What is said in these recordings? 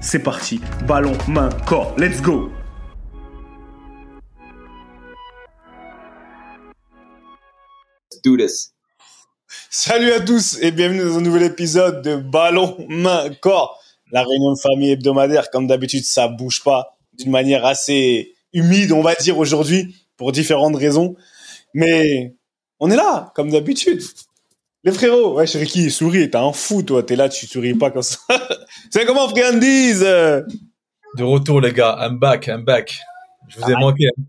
c'est parti. Ballon, main, corps. Let's go Let's do this. Salut à tous et bienvenue dans un nouvel épisode de Ballon, main, corps. La réunion de famille hebdomadaire, comme d'habitude, ça bouge pas d'une manière assez humide, on va dire aujourd'hui, pour différentes raisons. Mais on est là, comme d'habitude. Les frérots, ouais, Ricky, souris, t'es un fou, toi, t'es là, tu souris pas comme ça. C'est comment, friandises De retour, les gars. I'm back, I'm back. Je vous ai Ah. manqué. hein.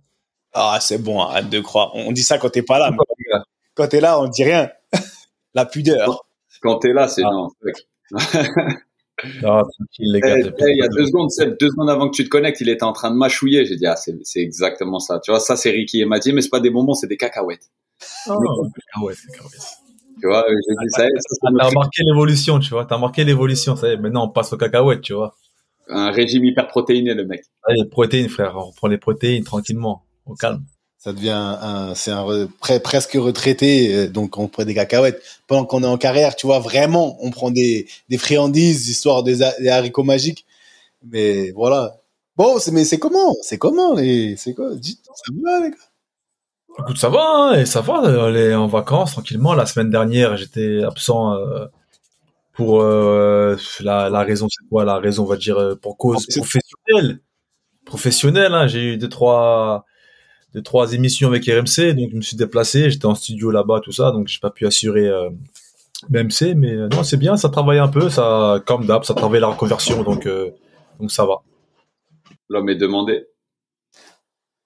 Ah, c'est bon, arrête de croire. On dit ça quand t'es pas là, mais quand t'es là, on dit rien. La pudeur. Quand t'es là, c'est Ah. non. fuck. Ah, tranquille, les Eh, gars. eh, il y a deux secondes, Seb, deux secondes avant que tu te connectes, il était en train de mâchouiller. J'ai dit, ah, c'est c'est exactement ça. Tu vois, ça, c'est Ricky et m'a dit, mais c'est pas des bonbons, c'est des cacahuètes. Ah, ouais, c'est grave. Tu vois, j'ai dit, ça, ça, Ah, T'as remarqué l'évolution, tu vois. T'as remarqué l'évolution, ça y est. Maintenant, on passe aux cacahuètes, tu vois. un régime hyper protéiné, le mec. Allez, protéines, frère. On reprend les protéines tranquillement, au calme. Ça devient un, c'est un re- pre- presque retraité, euh, donc on prend des cacahuètes. Pendant qu'on est en carrière, tu vois, vraiment, on prend des, des friandises, histoire des, ha- des haricots magiques. Mais voilà. Bon, c'est, mais c'est comment? C'est comment les, c'est quoi? Dites, ça va les gars? Écoute, ça va, hein, et ça va. est en vacances tranquillement. La semaine dernière, j'étais absent euh, pour euh, la, la raison, c'est quoi? La raison, on va dire, euh, pour cause professionnelle. Professionnelle, hein. j'ai eu deux trois, deux trois émissions avec RMC, donc je me suis déplacé. J'étais en studio là-bas, tout ça, donc j'ai pas pu assurer euh, BMC, mais euh, non, c'est bien. Ça travaille un peu, ça, comme d'hab, ça travaille la reconversion, donc euh, donc ça va. L'homme est demandé.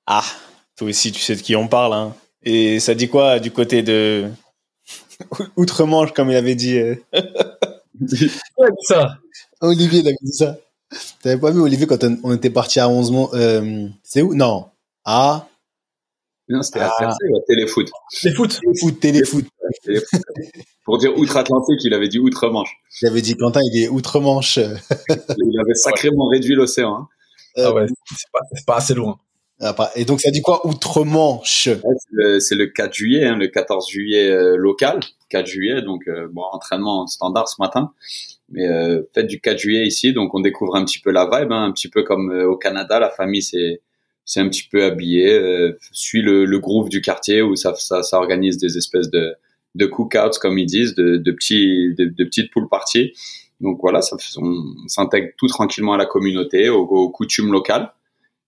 Ah, toi aussi, tu sais de qui on parle, hein. Et ça dit quoi du côté de Outre-Manche, comme il avait dit euh, ça. Olivier, il avait dit ça. T'avais pas vu Olivier quand on, était parti à 11 mois euh, C'est où? Non. Ah, Non, c'était à Ah. Ouais, téléfoot. Téléfoot, téléfoot. Téléfoot. Pour dire outre-Atlantique, il avait dit outre-Manche. J'avais dit Quentin, il est outre-manche. Il avait sacrément réduit l'océan. hein. Ah ouais, c'est pas, c'est pas assez loin. Après- Et donc ça dit quoi Outre-manche? C'est le- C'est le 4 juillet, hein, le 14 juillet euh, local, 4 juillet, donc euh, bon entraînement standard ce matin, mais euh, fête du 4 juillet ici, donc on découvre un petit peu la vibe, hein, un petit peu comme euh, au Canada, la famille c'est c'est un petit peu habillé, euh, suit le, le groove du quartier où ça, ça ça organise des espèces de de cookouts comme ils disent, de, de petits de, de petites pool parties. Donc voilà, ça, on s'intègre tout tranquillement à la communauté, aux, aux coutumes locales.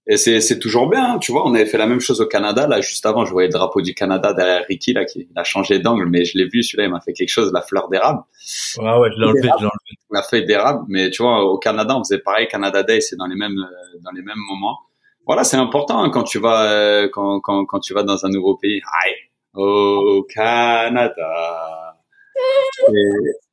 Et c'est, c'est toujours bien, hein, tu vois. On avait fait la même chose au Canada. Là, juste avant, je voyais le drapeau du Canada derrière Ricky, là, qui il a changé d'angle, mais je l'ai vu, celui-là, il m'a fait quelque chose, la fleur d'érable, Ouais, ouais, je l'ai enlevé, je l'ai enlevé. la feuille d'érable. Mais tu vois, au Canada, on faisait pareil. Canada Day, c'est dans les mêmes, euh, dans les mêmes moments. Voilà, c'est important hein, quand tu vas, euh, quand, quand, quand tu vas dans un nouveau pays. Aïe, au Canada. Et-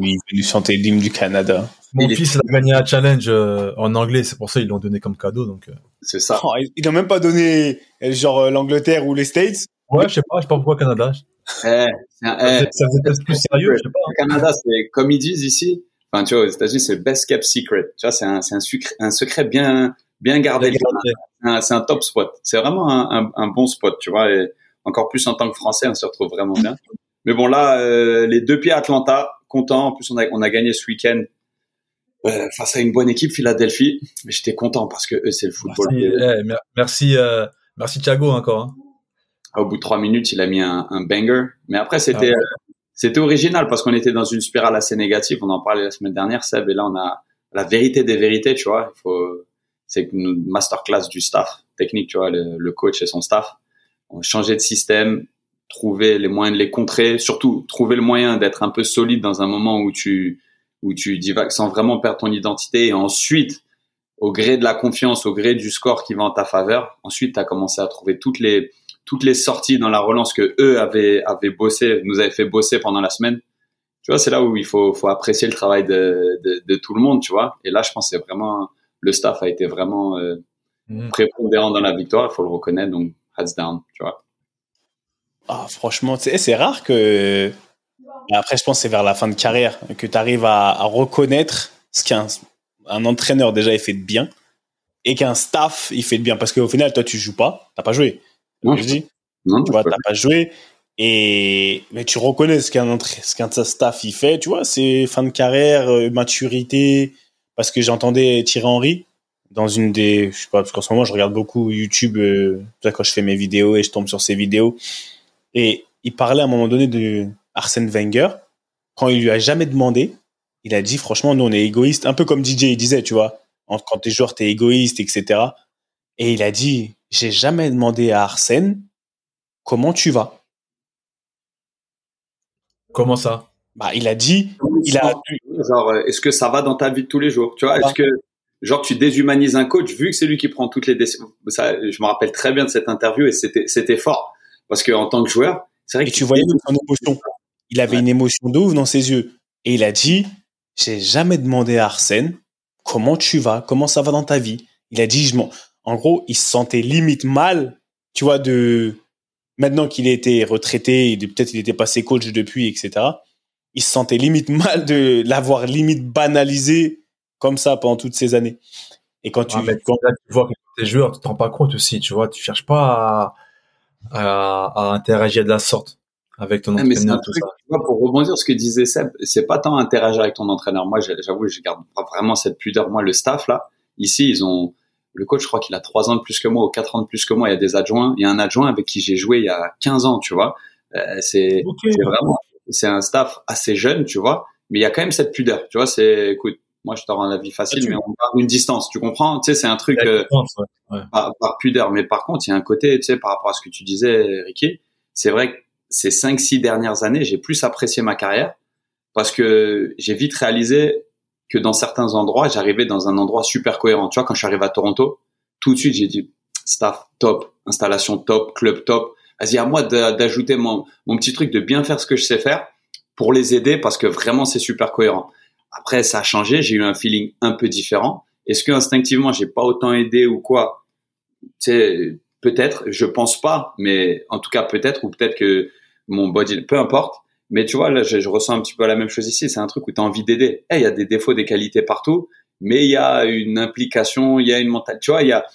il est venu chanter l'hymne du Canada. Mon Il fils il a gagné un challenge euh, en anglais, c'est pour ça qu'ils l'ont donné comme cadeau. Donc, euh. c'est ça. Oh, il- il n'a même pas donné euh, genre euh, l'Angleterre ou les States. Ouais, je sais pas, je sais pas pourquoi Canada. Eh, c'est un- Ça eh, faisait- ça faisait peut-être plus sérieux, je sais pas. Au Canada, c'est comme ils disent ici. Enfin, tu vois, aux États-Unis, c'est le best kept secret. Tu vois, c'est un, secret bien, bien gardé. le. C'est un- top spot. C'est vraiment un, un, un bon spot, tu vois. Et encore plus en tant que Français, on se retrouve vraiment bien. Mais bon, là, euh, les deux pieds à Atlanta, content. En plus, on a, on a gagné ce week-end euh, face à une bonne équipe, Philadelphie. Mais j'étais content parce que eux, c'est le football. Merci, eh, mer- merci, euh, merci Thiago encore. hein. Au bout de trois minutes, il a mis un, un banger. Mais après, c'était Ah ouais. euh, c'était original parce qu'on était dans une spirale assez négative. On en parlait la semaine dernière, Seb, et là, on a la vérité des vérités, tu vois. Il faut, c'est une masterclass du staff technique, tu vois, le, le coach et son staff. On a changé de système, trouver les moyens de les contrer, surtout trouver le moyen d'être un peu solide dans un moment où tu où tu divagues sans vraiment perdre ton identité et ensuite au gré de la confiance, au gré du score qui va en ta faveur, ensuite tu as commencé à trouver toutes les toutes les sorties dans la relance que eux avaient avaient bossé, nous avaient fait bosser pendant la semaine. Tu vois, c'est là où il faut faut apprécier le travail de de, de tout le monde, tu vois. Et là, je pense que c'est vraiment le staff a été vraiment euh, Mhm. prépondérant dans la victoire, il faut le reconnaître donc hands down, tu vois. Ah, franchement, c'est rare que. Après, je pense c'est vers la fin de carrière que tu arrives à, à reconnaître ce qu'un un entraîneur déjà il fait de bien et qu'un staff il fait de bien. Parce qu'au final, toi, tu joues pas, t'as pas joué. Non, je dis, Non, tu vois, t'as pas joué. Et mais tu reconnais ce qu'un ce qu'un staff il fait, tu vois, c'est fin de carrière, euh, maturité. Parce que j'entendais Thierry Henry dans une des, je sais pas, parce qu'en ce moment je regarde beaucoup YouTube, euh, quand je fais mes vidéos et je tombe sur ses vidéos. Et il parlait à un moment donné de Arsène Wenger quand il lui a jamais demandé. Il a dit franchement, nous on est égoïste, un peu comme DJ il disait, tu vois, quand t'es joueur t'es égoïste, etc. Et il a dit, j'ai jamais demandé à Arsène comment tu vas? Comment ça? Bah, il a dit, il a, genre euh, est-ce que ça va dans ta vie de tous les jours? Tu vois Ah. est-ce que genre tu déshumanises un coach vu que c'est lui qui prend toutes les décisions ça je me rappelle très bien de cette interview et c'était c'était fort parce que en tant que joueur c'est vrai et que tu voyais son émotion. Il avait Ouais. une émotion de ouf dans ses yeux. Et il a dit, j'ai jamais demandé à Arsène comment tu vas, comment ça va dans ta vie. Il a dit, je m'en, en gros, il se sentait limite mal, tu vois, de, maintenant qu'il était retraité, et de- peut-être il était passé coach depuis, etc. Il se sentait limite mal de l'avoir limite banalisé comme ça pendant toutes ces années. Et quand tu, Ah, quand- là, tu vois que t'es joueur, tu te rends pas compte aussi, tu vois, tu cherches pas à, à, à interagir de la sorte avec ton Ah, mais c'est entraîneur, un tout truc, ça. tu vois, pour rebondir sur ce que disait Seb, c'est pas tant interagir avec ton entraîneur. Moi, j'avoue, je garde pas vraiment cette pudeur. Moi, le staff, là, ici, ils ont, le coach, je crois qu'il a trois ans de plus que moi ou quatre ans de plus que moi. Il y a des adjoints. Il y a un adjoint avec qui j'ai joué il y a 15 ans, tu vois. Euh, c'est, Ok. c'est vraiment, c'est un staff assez jeune, tu vois. Mais il y a quand même cette pudeur, tu vois. C'est, écoute, moi, je te rends la vie facile, tu- mais on garde une distance, tu comprends? Tu sais, c'est un truc, euh, ouais. par, par pudeur. Mais par contre, il y a un côté, tu sais, par rapport à ce que tu disais, Ricky, c'est vrai que ces cinq, six dernières années, j'ai plus apprécié ma carrière parce que j'ai vite réalisé que dans certains endroits, j'arrivais dans un endroit super cohérent. Tu vois, quand je suis arrivé à Toronto, tout de suite, j'ai dit, staff top, installation top, club top. Vas-y, à moi d'a- d'ajouter mon, mon petit truc de bien faire ce que je sais faire pour les aider parce que vraiment, c'est super cohérent. Après, ça a changé. J'ai eu un feeling un peu différent. Est-ce que instinctivement, j'ai pas autant aidé ou quoi? Tu peut-être, je pense pas, mais en tout cas, peut-être, ou peut-être que mon body, peu importe. Mais tu vois, là, je, ressens un petit peu la même chose ici. C'est un truc où tu as envie d'aider. Eh, Il y a des défauts, des qualités partout, mais il y a une implication, il y a une mentale. Tu vois, il y a,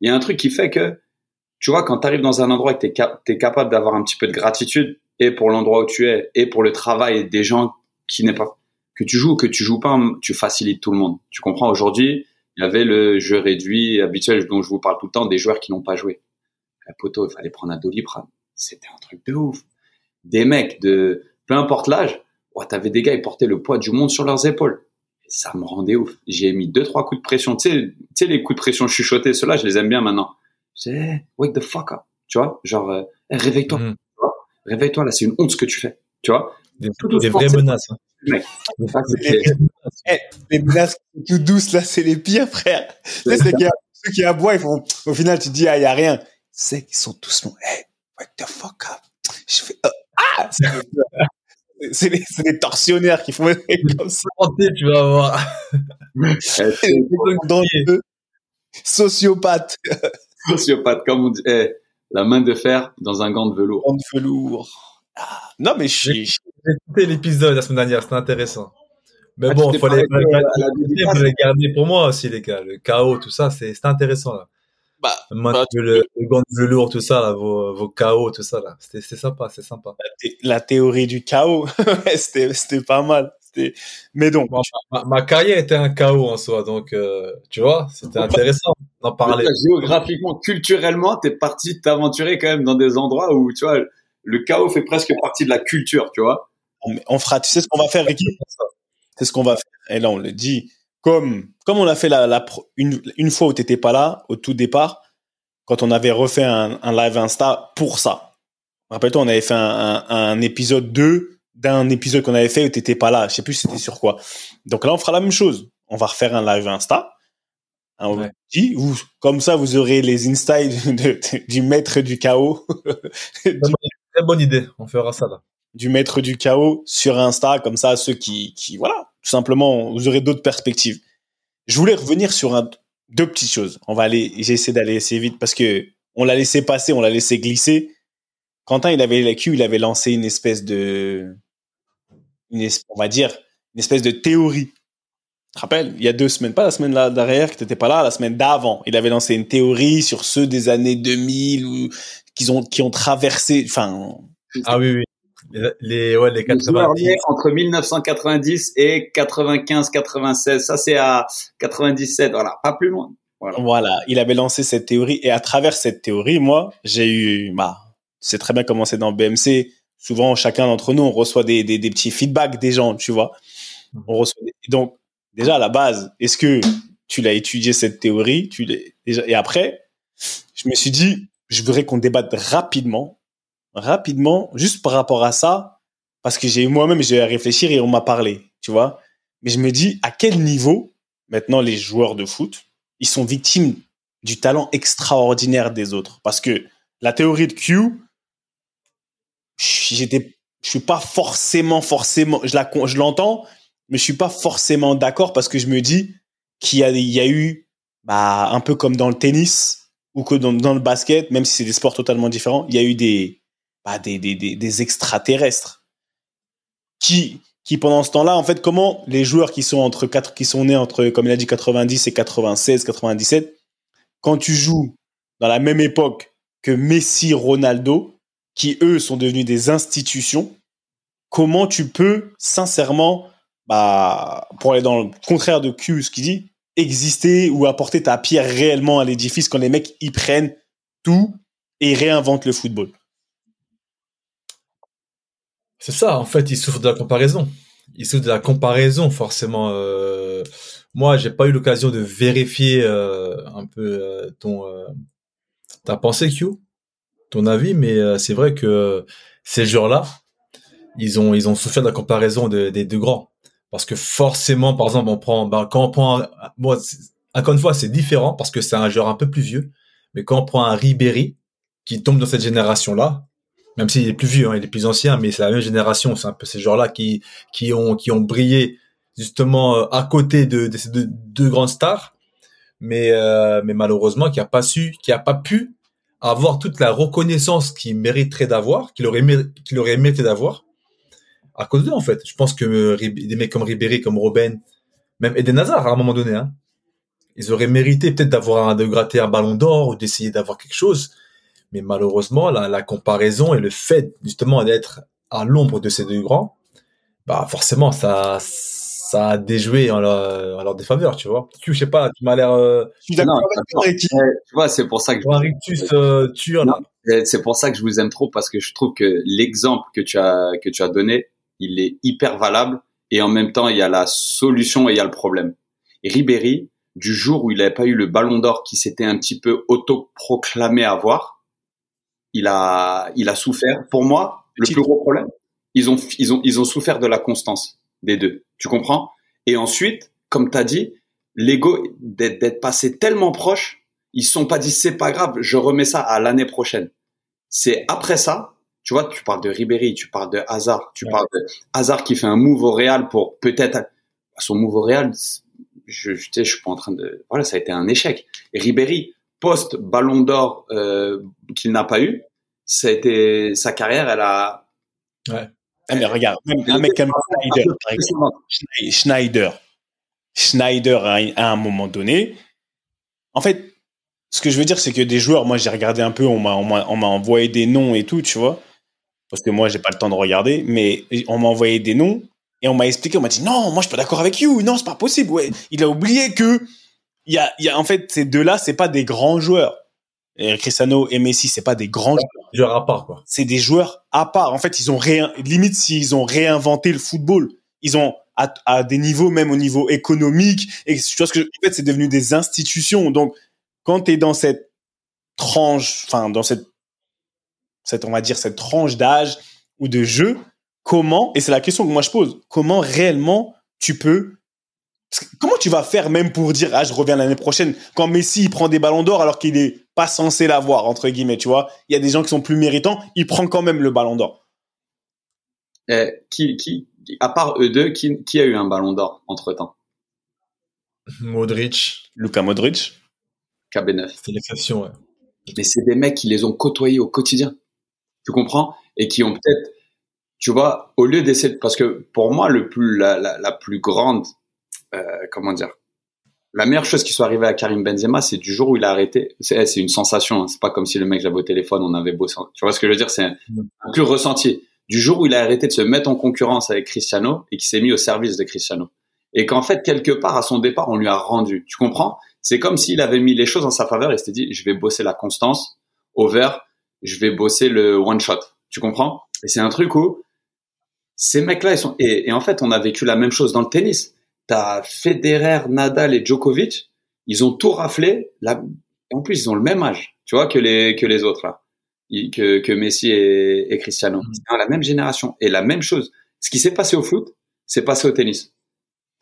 y a un truc qui fait que, tu vois, quand tu arrives dans un endroit et que tu es, capable d'avoir un petit peu de gratitude, et pour l'endroit où tu es, et pour le travail des gens qui n'est pas, que tu joues ou que tu joues pas, tu facilites tout le monde. Tu comprends? Aujourd'hui, il y avait le jeu réduit habituel dont je vous parle tout le temps, des joueurs qui n'ont pas joué. La poteau, il fallait prendre un doliprane. C'était un truc de ouf. Des mecs de, peu importe l'âge, oh, t'avais des gars, ils portaient le poids du monde sur leurs épaules. Et ça me rendait ouf. J'ai mis deux, trois coups de pression. Tu sais, tu sais, les coups de pression chuchotés, ceux-là, je les aime bien maintenant. Hey, wake the fuck up. Tu vois? Genre, euh, réveille-toi. Mhm. Réveille-toi, là, c'est une honte ce que tu fais. Tu vois? Des, des vraies c'est- menaces. hein. Mec. Ça, menaces. les menaces tout douces, là, c'est les pires, frère. Tu sais, c'est qu'il y a- ceux qui aboient, ils font, au final, tu te dis, ah, il y a rien. C'est qu'ils sont tous, hey, wake the fuck up? Je fais, euh, ah! C'est les, tortionnaires qui font comme ça. Tu vas voir. Eh, trucs dangereux. Sociopathe. sociopathe, comme on dit. Eh, la main de fer dans un gant de velours. Bande velours. Ah. Non, mais je suis, je- J'ai écouté l'épisode la semaine dernière, c'était intéressant. Mais Ah, bon, il fallait, garder pour moi aussi, les gars. Le chaos, tout ça, c'est c'était intéressant, là. bah, Moi, bah, le, le gant de velours, tout ça, là, vos, vos chaos, tout ça, là. C'était c'est sympa, c'est sympa. thé- la théorie du chaos, c'était, c'était pas mal. Mais donc, Moi, ma, ma carrière était un chaos en soi, donc, euh, tu vois, c'était intéressant. en parler. Géographiquement, culturellement, t'es parti t'aventurer quand même dans des endroits où, tu vois, le chaos fait presque partie de la culture, tu vois. On, fera, tu sais ce qu'on va faire, Ricky? C'est ce qu'on va faire. Et là, on le dit. Comme, comme on l'a fait la, la, une, une fois où t'étais pas là, au tout départ, quand on avait refait un, un live Insta pour ça. Rappelle-toi, on avait fait un, un, un épisode 2 d'un épisode qu'on avait fait où t'étais pas là. Je sais plus c'était sur quoi. Donc là, on fera la même chose. On va refaire un live Insta. Un vous, comme ça, vous aurez les insights du maître du chaos. Très bonne idée. On fera ça là. Du maître du chaos sur Insta, comme ça, ceux qui, qui, voilà, tout simplement, vous aurez d'autres perspectives. Je voulais revenir sur un, deux petites choses. On va aller, j'essaie d'aller assez vite parce que on l'a laissé passer, on l'a laissé glisser. Quentin, il avait la Q, il avait lancé une espèce de, on va dire, une espèce de théorie. Tu te rappelles, il y a deux semaines, pas la semaine là derrière que t'étais pas là, la semaine d'avant, il avait lancé une théorie sur ceux des années 2000 ou qui ont qui ont traversé, enfin. Ah oui oui. Les, ouais, les 90. entre 1990 et 95, 96. Ça, c'est à 97. Voilà. Pas plus loin. Voilà. voilà. Il avait lancé cette théorie et à travers cette théorie, moi, j'ai eu, bah, c'est très bien commencé dans BMC souvent chacun d'entre nous on reçoit des, des, des, petits feedbacks des gens tu vois mmh. on reçoit donc déjà à la base est-ce que tu l'as étudié cette théorie? Tu déjà et après je me suis dit je voudrais qu'on débatte rapidement rapidement juste par rapport à ça parce que j'ai moi-même j'ai à réfléchir et on m'a parlé tu vois. Mais je me dis à quel niveau maintenant les joueurs de foot ils sont victimes du talent extraordinaire des autres? Parce que la théorie de Q j'étais, je suis pas forcément, forcément, je la, je l'entends, mais je suis pas forcément d'accord parce que je me dis qu'il y a, il y a eu, bah, un peu comme dans le tennis ou que dans, dans le basket, même si c'est des sports totalement différents, il y a eu des, bah, des, des, des, des extraterrestres qui, qui pendant ce temps-là, en fait, comment les joueurs qui sont entre quatre, qui sont nés entre, comme il a dit, 90 et 96, 97, quand tu joues dans la même époque que Messi, Ronaldo, qui eux sont devenus des institutions, comment tu peux sincèrement, bah, pour aller dans le contraire de Q, ce qu'il dit, exister ou apporter ta pierre réellement à l'édifice quand les mecs y prennent tout et réinventent le football? C'est ça, en fait, ils souffrent de la comparaison. Ils souffrent de la comparaison, forcément. Euh... Moi, j'ai pas eu l'occasion de vérifier euh, un peu euh, ton euh, ta pensée, Q ton avis, mais c'est vrai que ces joueurs-là, ils ont, ils ont souffert de la comparaison des deux grands. Parce que forcément, par exemple, on prend, ben, quand on prend, moi, encore une fois, c'est différent parce que c'est un joueur un peu plus vieux. Mais quand on prend un Ribéry, qui tombe dans cette génération-là, même s'il est plus vieux, hein, il est plus ancien, mais c'est la même génération, c'est un peu ces joueurs-là qui, qui ont, qui ont brillé justement euh, à côté de, ces deux, grandes stars, mais, euh, mais malheureusement qui a pas su, qui a pas pu avoir toute la reconnaissance qu'il mériterait d'avoir, qu'il aurait, qu'il aurait mérité d'avoir, à cause d'eux, en fait. Je pense que euh, des mecs comme Ribéry, comme Robben, même Eden Hazard, à un moment donné, hein, ils auraient mérité peut-être d'avoir de gratter un ballon d'or ou d'essayer d'avoir quelque chose. Mais malheureusement, la, la comparaison et le fait, justement, d'être à l'ombre de ces deux grands, bah, forcément, ça, ça a déjoué en leur, en leur défaveur, tu vois. Tu, je sais pas, tu m'as l'air. Euh... Tu vois, c'est pour ça que. Un rictus euh, C'est pour ça que je vous aime trop parce que je trouve que l'exemple que tu as que tu as donné, il est hyper valable et en même temps il y a la solution et il y a le problème. Et Ribéry, du jour où il n'avait pas eu le Ballon d'Or qui s'était un petit peu autoproclamé avoir, il a il a souffert. Pour moi, le plus gros problème, ils ont ils ont ils ont souffert de la constance des deux. Tu comprends? Et ensuite, comme tu as dit, l'ego d'être passé tellement proche, ils se sont pas dit c'est pas grave, je remets ça à l'année prochaine. C'est après ça, tu vois, tu parles de Ribéry, tu parles de Hazard, tu parles de Hazard qui fait un move au Real pour peut-être son move au Real, je, je, je suis pas en train de voilà, ça a été un échec. Et Ribéry post Ballon d'Or euh, qu'il n'a pas eu, ça a été sa carrière, elle a ouais. Ah, mais regarde, un mec comme Schneider, par exemple. Schneider. Schneider, à un moment donné. En fait, ce que je veux dire, c'est que des joueurs, moi, j'ai regardé un peu, on m'a, on m'a envoyé des noms et tout, tu vois. Parce que moi, j'ai pas le temps de regarder, mais on m'a envoyé des noms et on m'a expliqué, on m'a dit, non, moi, je suis pas d'accord avec you. Non, c'est pas possible. Ouais. Il a oublié que il y a, y a, en fait, ces deux-là, c'est pas des grands joueurs. Et Cristiano et Messi, c'est pas des grands joueurs. Joueurs à part, quoi. C'est des joueurs à part. En fait, ils ont rien, limite s'ils ont réinventé le football. Ils ont, à, à, des niveaux, même au niveau économique. Et tu vois ce que, en fait, c'est devenu des institutions. Donc, quand tu es dans cette tranche, enfin, dans cette, cette, on va dire, cette tranche d'âge ou de jeu, comment, et c'est la question que moi je pose, comment réellement tu peux Comment tu vas faire même pour dire ah je reviens l'année prochaine quand Messi il prend des ballons d'or alors qu'il est pas censé l'avoir entre guillemets tu vois? Il y a des gens qui sont plus méritants il prend quand même le ballon d'or. Eh, qui qui à part eux deux qui, qui a eu un ballon d'or entre temps Modric. Luka Modric. KB9. C'est l'exception ouais. Mais c'est des mecs qui les ont côtoyés au quotidien. Tu comprends? Et qui ont peut-être tu vois au lieu d'essayer parce que pour moi le plus la, la, la plus grande comment dire? La meilleure chose qui soit arrivée à Karim Benzema, c'est du jour où il a arrêté. C'est, c'est une sensation. Hein. C'est pas comme si le mec j'avais au téléphone, on avait beau. Tu vois ce que je veux dire? C'est un, un plus ressenti. Du jour où il a arrêté de se mettre en concurrence avec Cristiano et qui s'est mis au service de Cristiano. Et qu'en fait, quelque part, à son départ, on lui a rendu. Tu comprends? C'est comme s'il avait mis les choses en sa faveur et s'était dit, je vais bosser la constance, over, je vais bosser le one shot. Tu comprends? Et c'est un truc où ces mecs-là, ils sont. Et, et en fait, on a vécu la même chose dans le tennis t'as Federer, Nadal et Djokovic, ils ont tout raflé. Là, en plus, ils ont le même âge, tu vois, que les que les autres là, que, que Messi et, et Cristiano. C'est dans la même génération et la même chose. Ce qui s'est passé au foot, c'est passé au tennis,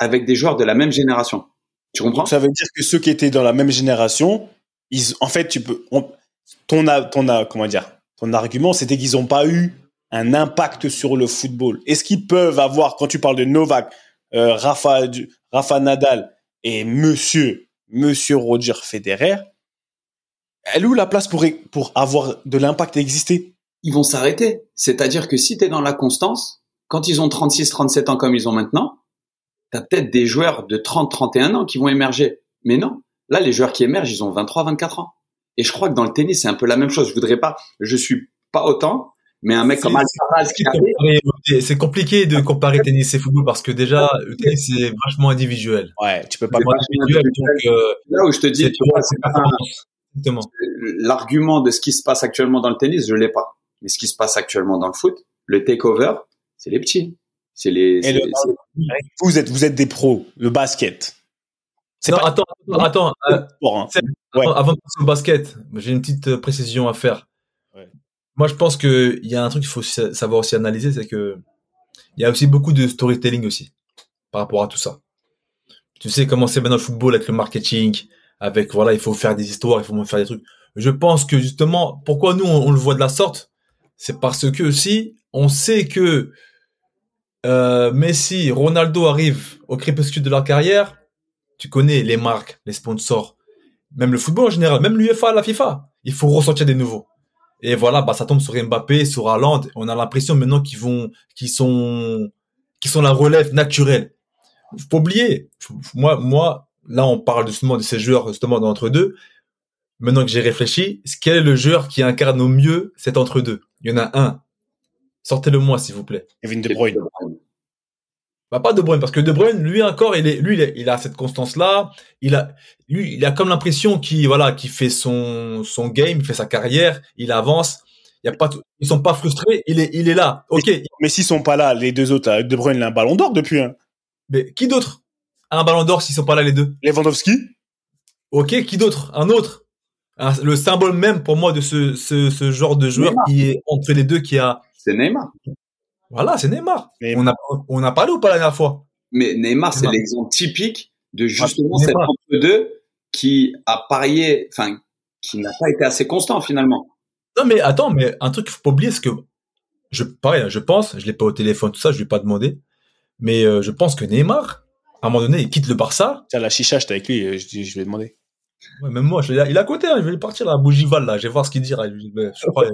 avec des joueurs de la même génération. Tu comprends? Ça veut dire que ceux qui étaient dans la même génération, ils, en fait, tu peux, on, ton, a, ton, a, comment dire, ton argument, c'était qu'ils n'ont pas eu un impact sur le football. Est-ce qu'ils peuvent avoir, quand tu parles de Novak, euh, Rafa, Rafa Nadal et Monsieur, Monsieur Roger Federer, elle est où la place pour, pour avoir de l'impact et exister? Ils vont s'arrêter. C'est-à-dire que si tu es dans la constance, quand ils ont 36, 37 ans comme ils ont maintenant, tu as peut-être des joueurs de 30, 31 ans qui vont émerger. Mais non. Là, les joueurs qui émergent, ils ont 23, 24 ans. Et je crois que dans le tennis, c'est un peu la même chose. Je voudrais pas, je suis pas autant, mais un mec comme Alcaraz qui. C'est compliqué de comparer tennis et football parce que déjà, le tennis, c'est vachement individuel. Ouais, tu peux pas individuel, donc, euh, Là où je te dis, tu vois, c'est pas L'argument de ce qui se passe actuellement dans le tennis, je l'ai pas. Mais ce qui se passe actuellement dans le foot, le takeover, c'est les petits. C'est les, Et le, vous êtes, vous êtes des pros, le basket. Non, pas... attends, attends, euh, hein. ouais. avant de passer au basket, j'ai une petite euh, précision à faire. Ouais. Moi, je pense que il y a un truc qu'il faut savoir aussi analyser, c'est que il y a aussi beaucoup de storytelling aussi par rapport à tout ça. Tu sais comment c'est maintenant le football avec le marketing, avec voilà, il faut faire des histoires, il faut faire des trucs. Je pense que justement, pourquoi nous on, le voit de la sorte, c'est parce que si on sait que euh, Messi, Ronaldo arrivent au crépuscule de leur carrière, tu connais les marques, les sponsors, même le football en général, même l'UEFA, la FIFA, il faut ressortir des nouveaux. Et voilà, bah ça tombe sur Mbappé, sur Haaland. On a l'impression maintenant qu'ils vont, qu'ils sont, qu'ils sont la relève naturelle. Faut pas oublier. Moi, moi, là, on parle justement de ces joueurs justement d'entre deux. Maintenant que j'ai réfléchi, quel est le joueur qui incarne au mieux cet entre deux? Il y en a un. Sortez-le-moi, s'il vous plaît. Kevin De Bruyne. Bah pas De Bruyne parce que De Bruyne lui encore il est lui il, est, il a cette constance là il a lui il a comme l'impression qu'il voilà qu'il fait son son game il fait sa carrière il avance. Il y a pas ils sont pas frustrés il est il est là. Ok. mais, mais s'ils sont pas là les deux autres là, De Bruyne il a un ballon d'or depuis hein. mais qui d'autre a un ballon d'or s'ils sont pas là les deux? Lewandowski. Ok qui d'autre? Un autre? Un, le symbole même pour moi de ce ce, ce genre de joueur Neymar. qui est entre les deux qui a c'est Neymar voilà, c'est Neymar. Neymar. On a on a parlé ou pas la dernière fois? Mais Neymar, c'est l'exemple typique de justement ah, cet entre deux qui a parié, enfin, qui n'a pas été assez constant finalement. Non, mais attends, mais un truc qu'il faut pas oublier, c'est que je pareil, je pense, je l'ai pas au téléphone, tout ça, je lui ai pas demandé, mais euh, je pense que Neymar, à un moment donné, il quitte le Barça. Tiens, la chicha, j'étais avec lui, je, je lui ai demandé. Ouais, même moi, je, il est à côté, hein, je vais partir à Bougival, là, je vais voir ce qu'il. Là, je crois,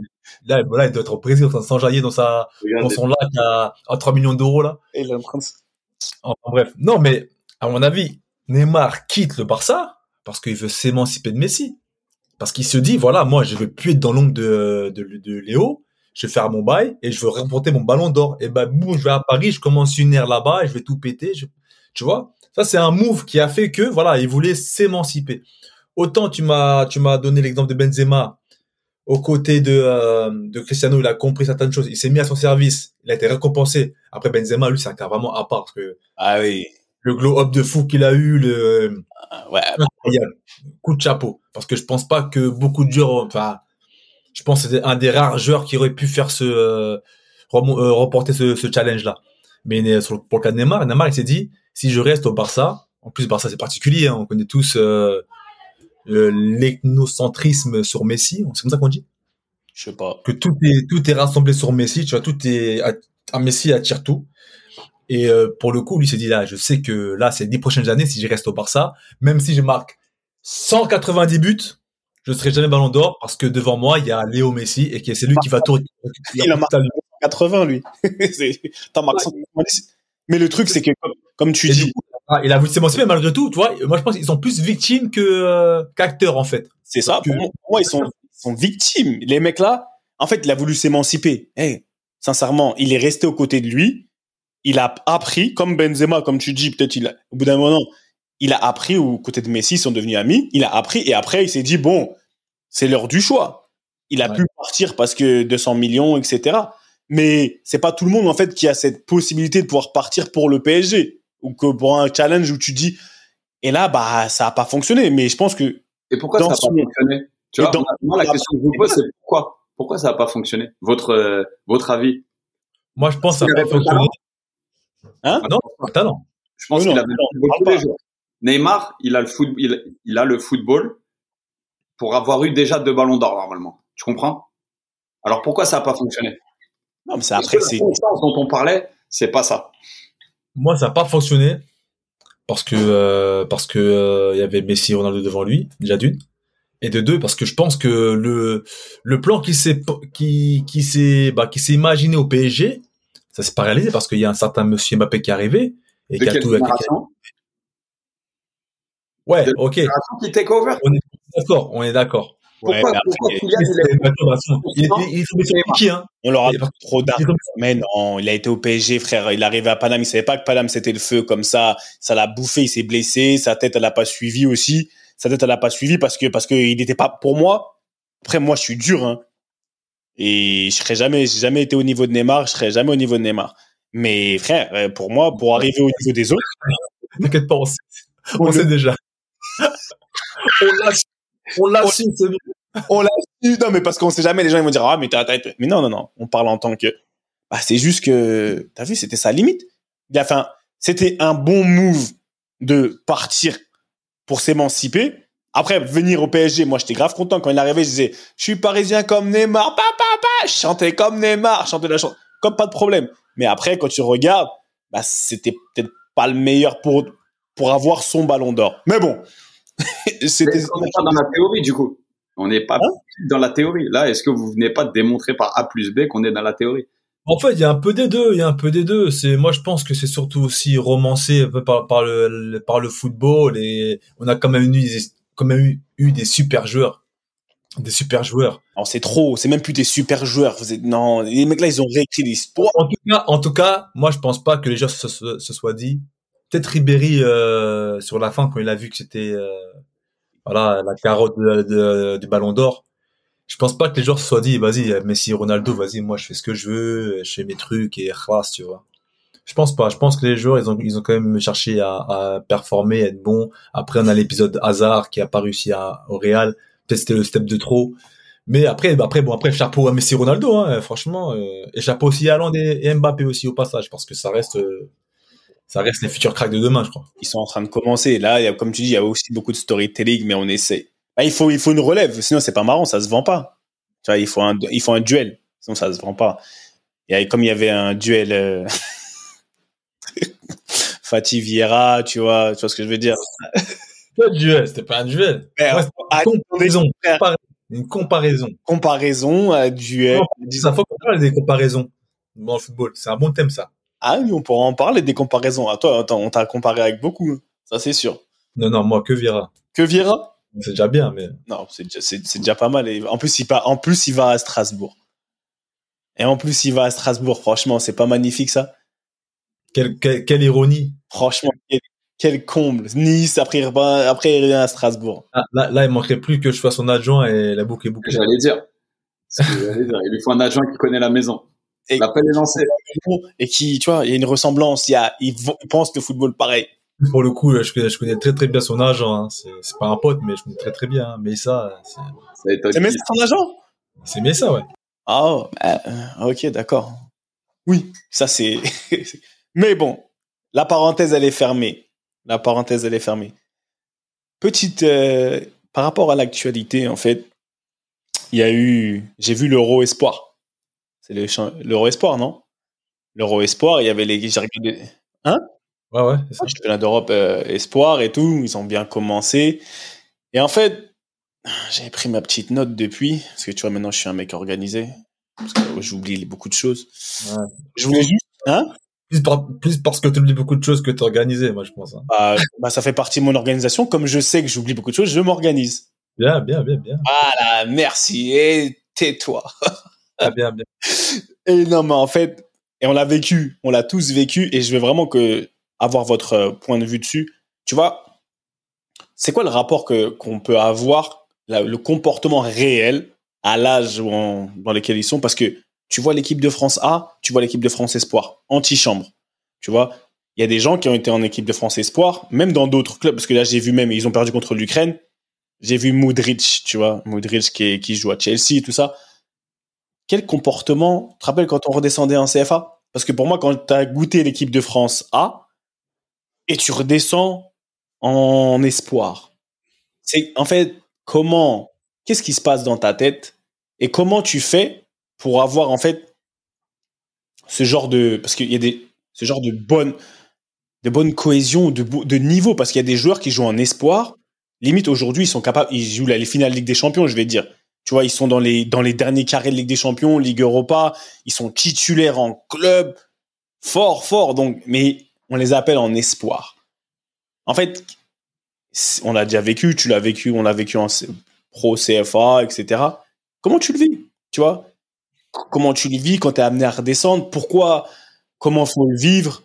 là, là, il doit être au Brésil, en train de s'enjailler dans sa, dans son lac à, à 3 millions d'euros, là. Et il est en train de... Enfin, bref. Non, mais, à mon avis, Neymar quitte le Barça parce qu'il veut s'émanciper de Messi. Parce qu'il se dit, voilà, moi, je veux plus être dans l'ombre de, de, de, de, Léo, je vais faire mon bail et je veux remporter mon ballon d'or. Et ben, boum, je vais à Paris, je commence une ère là-bas et je vais tout péter. Je, Tu vois? Ça, c'est un move qui a fait que, voilà, il voulait s'émanciper. Autant tu m'as, tu m'as donné l'exemple de Benzema, aux côtés de, euh, de Cristiano, il a compris certaines choses, il s'est mis à son service, il a été récompensé. Après Benzema, lui, c'est un cas vraiment à part, parce que Ah oui. le glow up de fou qu'il a eu, le Ah, Ouais. incroyable. Coup de chapeau. Parce que je pense pas que beaucoup de joueurs, enfin, je pense que c'était un des rares joueurs qui aurait pu faire ce, euh, euh, remporter ce, ce challenge-là. Mais euh, sur le- pour le cas de Neymar, Neymar, il s'est dit, si je reste au Barça, en plus, Barça, c'est particulier, hein, on connaît tous, euh, l'ethnocentrisme sur Messi, c'est comme ça qu'on dit? Je sais pas. que tout est tout est rassemblé sur Messi, tu vois, tout est un Messi attire tout. Et euh, pour le coup, lui s'est dit là, je sais que là, ces dix prochaines années, si je reste au Barça, même si je marque 190 buts, je serai jamais Ballon d'Or parce que devant moi, il y a Léo Messi et que c'est lui qui va tout. Il a marqué 80, lui. T'en marques 190. Mais le truc, c'est que, comme, comme tu Et du dis, coup, ah, il a voulu s'émanciper malgré tout, tu vois. Moi, je pense qu'ils sont plus victimes que euh, qu'acteurs en fait. c'est ça. que- Pour moi, ils sont, ils sont victimes. Les mecs là, en fait, il a voulu s'émanciper. Eh, sincèrement, il est resté aux côtés de lui. Il a appris, comme Benzema, comme tu dis, peut-être il a, au bout d'un moment, il a appris aux côtés de Messi, ils sont devenus amis. Il a appris et après, il s'est dit, bon, c'est l'heure du choix. Il a Ouais. pu partir parce que 200 millions, etc. Mais c'est pas tout le monde, en fait, qui a cette possibilité de pouvoir partir pour le PSG ou que pour un challenge où tu dis, et là, bah, ça a pas fonctionné. Mais je pense que Et pourquoi ça n'a pas son- fonctionné? Tu vois, dans- moi, la question que je vous pose, c'est pourquoi? Pourquoi ça n'a pas fonctionné? Votre euh, votre avis? Moi, je pense que ça avait pas fonctionner. Hein? Ah non, talent. Je pense Oui, qu'il non, avait pas. jours. Neymar, il a le foot, il, il a le football pour avoir eu déjà deux ballons d'or normalement. Tu comprends? Alors pourquoi ça n'a pas fonctionné? Non, mais c'est après, c'est dont on parlait, c'est pas ça. Moi, ça n'a pas fonctionné parce que euh, parce que euh, il y avait Messi et Ronaldo devant lui déjà d'une. Et de deux parce que je pense que le le plan qui s'est qui qui s'est bah, qui s'est imaginé au PSG ça s'est pas réalisé parce qu'il y a un certain Monsieur Mbappé qui est arrivé et De qui a tout ouais De- ok. qui take over on est d'accord on est d'accord Pourquoi, mais pourquoi il il il hein on leur a Il est donné trop tombé- Mais non, il a été au PSG, frère. Il est arrivé à Paname. Il savait pas que Paname c'était le feu comme ça. Ça l'a bouffé. Il s'est blessé. Sa tête, elle a pas suivi aussi. Sa tête, elle a pas suivi parce que parce que il n'était pas pour moi. Après, moi, je suis dur, hein. Et je serais jamais, j'ai jamais été au niveau de Neymar. Je serais jamais au niveau de Neymar. Mais frère, euh, pour moi, pour arriver au niveau des autres, t'inquiète pas on sait, on sait déjà on l'a su on l'a su c'est bon. on l'a su. Non, mais parce qu'on sait jamais. Les gens ils vont dire ah mais t'as, t'as- t'as- mais non non non. On parle en tant que. Bah c'est juste que t'as vu, c'était sa limite. Il a fait un- c'était un bon move de partir pour s'émanciper. Après venir au PSG, moi j'étais grave content quand il est arrivé. Je disais je suis parisien comme Neymar, papa papa. Je chantais comme Neymar, je chantais la chanson comme pas de problème. Mais après quand tu regardes, bah c'était peut-être pas le meilleur pour pour avoir son ballon d'or. Mais bon, c'était. On n'est pas dans la théorie du coup. On n'est pas dans la théorie. Là, est-ce que vous venez pas de démontrer par A plus B qu'on est dans la théorie? En fait, il y a un peu des deux. Il y a un peu des deux. C'est moi, je pense que c'est surtout aussi romancé un peu par, par le, par le football et on a quand même eu, des- quand même eu, eu des super joueurs, des super joueurs. Non, c'est trop, c'est même plus des super joueurs. Vous êtes... Non, les mecs là, ils ont réécrit l'histoire. En tout cas, en tout cas, moi, je pense pas que les se, se, se soient dit. Peut-être Ribéry euh, sur la fin quand il a vu que c'était euh, voilà la carotte de- de- du Ballon d'Or. Je pense pas que les joueurs se soient dit, vas-y, Messi, Ronaldo, vas-y, moi, je fais ce que je veux, je fais mes trucs et khlas, tu vois. Je pense pas. Je pense que les joueurs, ils ont, ils ont quand même cherché à, à performer, à être bons. Après, on a l'épisode Hazard qui a pas réussi à, au Real. Peut-être c'était le step de trop. Mais après, bah après, bon, après, chapeau à Messi, Ronaldo, hein, franchement. euh, et chapeau aussi à Haaland et, et Mbappé aussi au passage, parce que ça reste, euh, ça reste les futurs cracks de demain, je crois. Ils sont en train de commencer. Là, il y a, comme tu dis, il y a aussi beaucoup de storytelling, mais on essaie. Bah, il faut, il faut une relève. Sinon, c'est pas marrant, ça se vend pas. Tu vois, il faut un, il faut un duel. Sinon, ça se vend pas. Et comme il y avait un duel, euh... Fatih Vieira, tu vois, tu vois ce que je veux dire? Pas un duel, c'était pas un duel. Ouais, ah, une comparaison. Compara- Une comparaison. comparaison, euh, duel. Ça faut qu'on parle des comparaisons dans le football. C'est un bon thème, ça. Ah oui, on pourra en parler des comparaisons. À toi, attends, on t'a comparé avec beaucoup. hein. Ça, c'est sûr. Non, non, moi, que Vira. Que Vieira? C'est déjà bien, mais. Non, c'est déjà, c'est, c'est déjà pas mal. Et en plus, il part, en plus, il va à Strasbourg. Et en plus, il va à Strasbourg. Franchement, c'est pas magnifique, ça? quelle, quelle, quelle ironie. Franchement, quel, quel comble. Nice, après, il revient- après il revient à Strasbourg. Ah, là, là, il manquerait plus que je fasse son adjoint et la boucle est bouclée. Dire. J'allais dire. Il lui faut un adjoint qui connaît la maison. Et- L'appel est lancé. Et qui, tu vois, il y a une ressemblance. Il, y a, il, vo- il pense le football pareil. Pour le coup, je connais, je connais très très bien son agent. Hein. C'est, c'est pas un pote, mais je connais très très bien. hein. Mais ça, c'est, C'est son agent? C'est ça, ouais. Ah, oh, euh, ok, d'accord. Oui, ça c'est. Mais bon, la parenthèse elle est fermée. La parenthèse elle est fermée. Petite, euh, par rapport à l'actualité, en fait, il y a eu, j'ai vu l'Euro Espoir. C'est l'Euro Espoir, non? L'Euro Espoir, il y avait les, regardé Ouais, ouais, c'est ça. le championnat d'Europe euh, Espoir et tout, ils ont bien commencé. Et en fait, j'avais pris ma petite note depuis, parce que tu vois, maintenant je suis un mec organisé, parce que j'oublie beaucoup de choses. Ouais. Je voulais juste, hein? Plus, par- plus parce que tu oublies beaucoup de choses que tu organisé, moi, je pense. hein. bah, bah, ça fait partie de mon organisation. Comme je sais que j'oublie beaucoup de choses, je m'organise. Bien, bien, bien, bien. Voilà, merci, et tais-toi. Ah, bien, bien. Et non, mais en fait, et on l'a vécu, on l'a tous vécu, et je veux vraiment avoir votre euh, point de vue dessus. Tu vois, c'est quoi le rapport que qu'on peut avoir, le comportement réel à l'âge dans lequel ils sont? Parce que tu vois l'équipe de France A, tu vois l'équipe de France Espoir, anti-chambre. Tu vois, il y a des gens qui ont été en équipe de France Espoir, même dans d'autres clubs, parce que là j'ai vu même, ils ont perdu contre l'Ukraine. J'ai vu Modric, tu vois, Modric qui, qui joue à Chelsea et tout ça quel comportement Tu te rappelles quand on redescendait en CFA Parce que pour moi, quand tu as goûté l'équipe de France A et tu redescends en espoir, c'est en fait comment, qu'est-ce qui se passe dans ta tête et comment tu fais pour avoir en fait ce genre de parce qu'il y a des ce genre de bonne de bonne cohésion de niveau parce qu'il y a des joueurs qui jouent en espoir. Limite aujourd'hui ils sont capables ils jouent la- les finales Ligue des Champions je vais dire tu vois, ils sont dans les, derniers carrés de Ligue des Champions, Ligue Europa. Ils sont titulaires en club. Fort, fort. Donc, mais on les appelle en espoir. En fait, on l'a déjà vécu. Tu l'as vécu. On l'a vécu en pro CFA, etc. Comment tu le vis? Tu? Comment tu le vis quand tu es amené à redescendre? Pourquoi? Comment faut le vivre?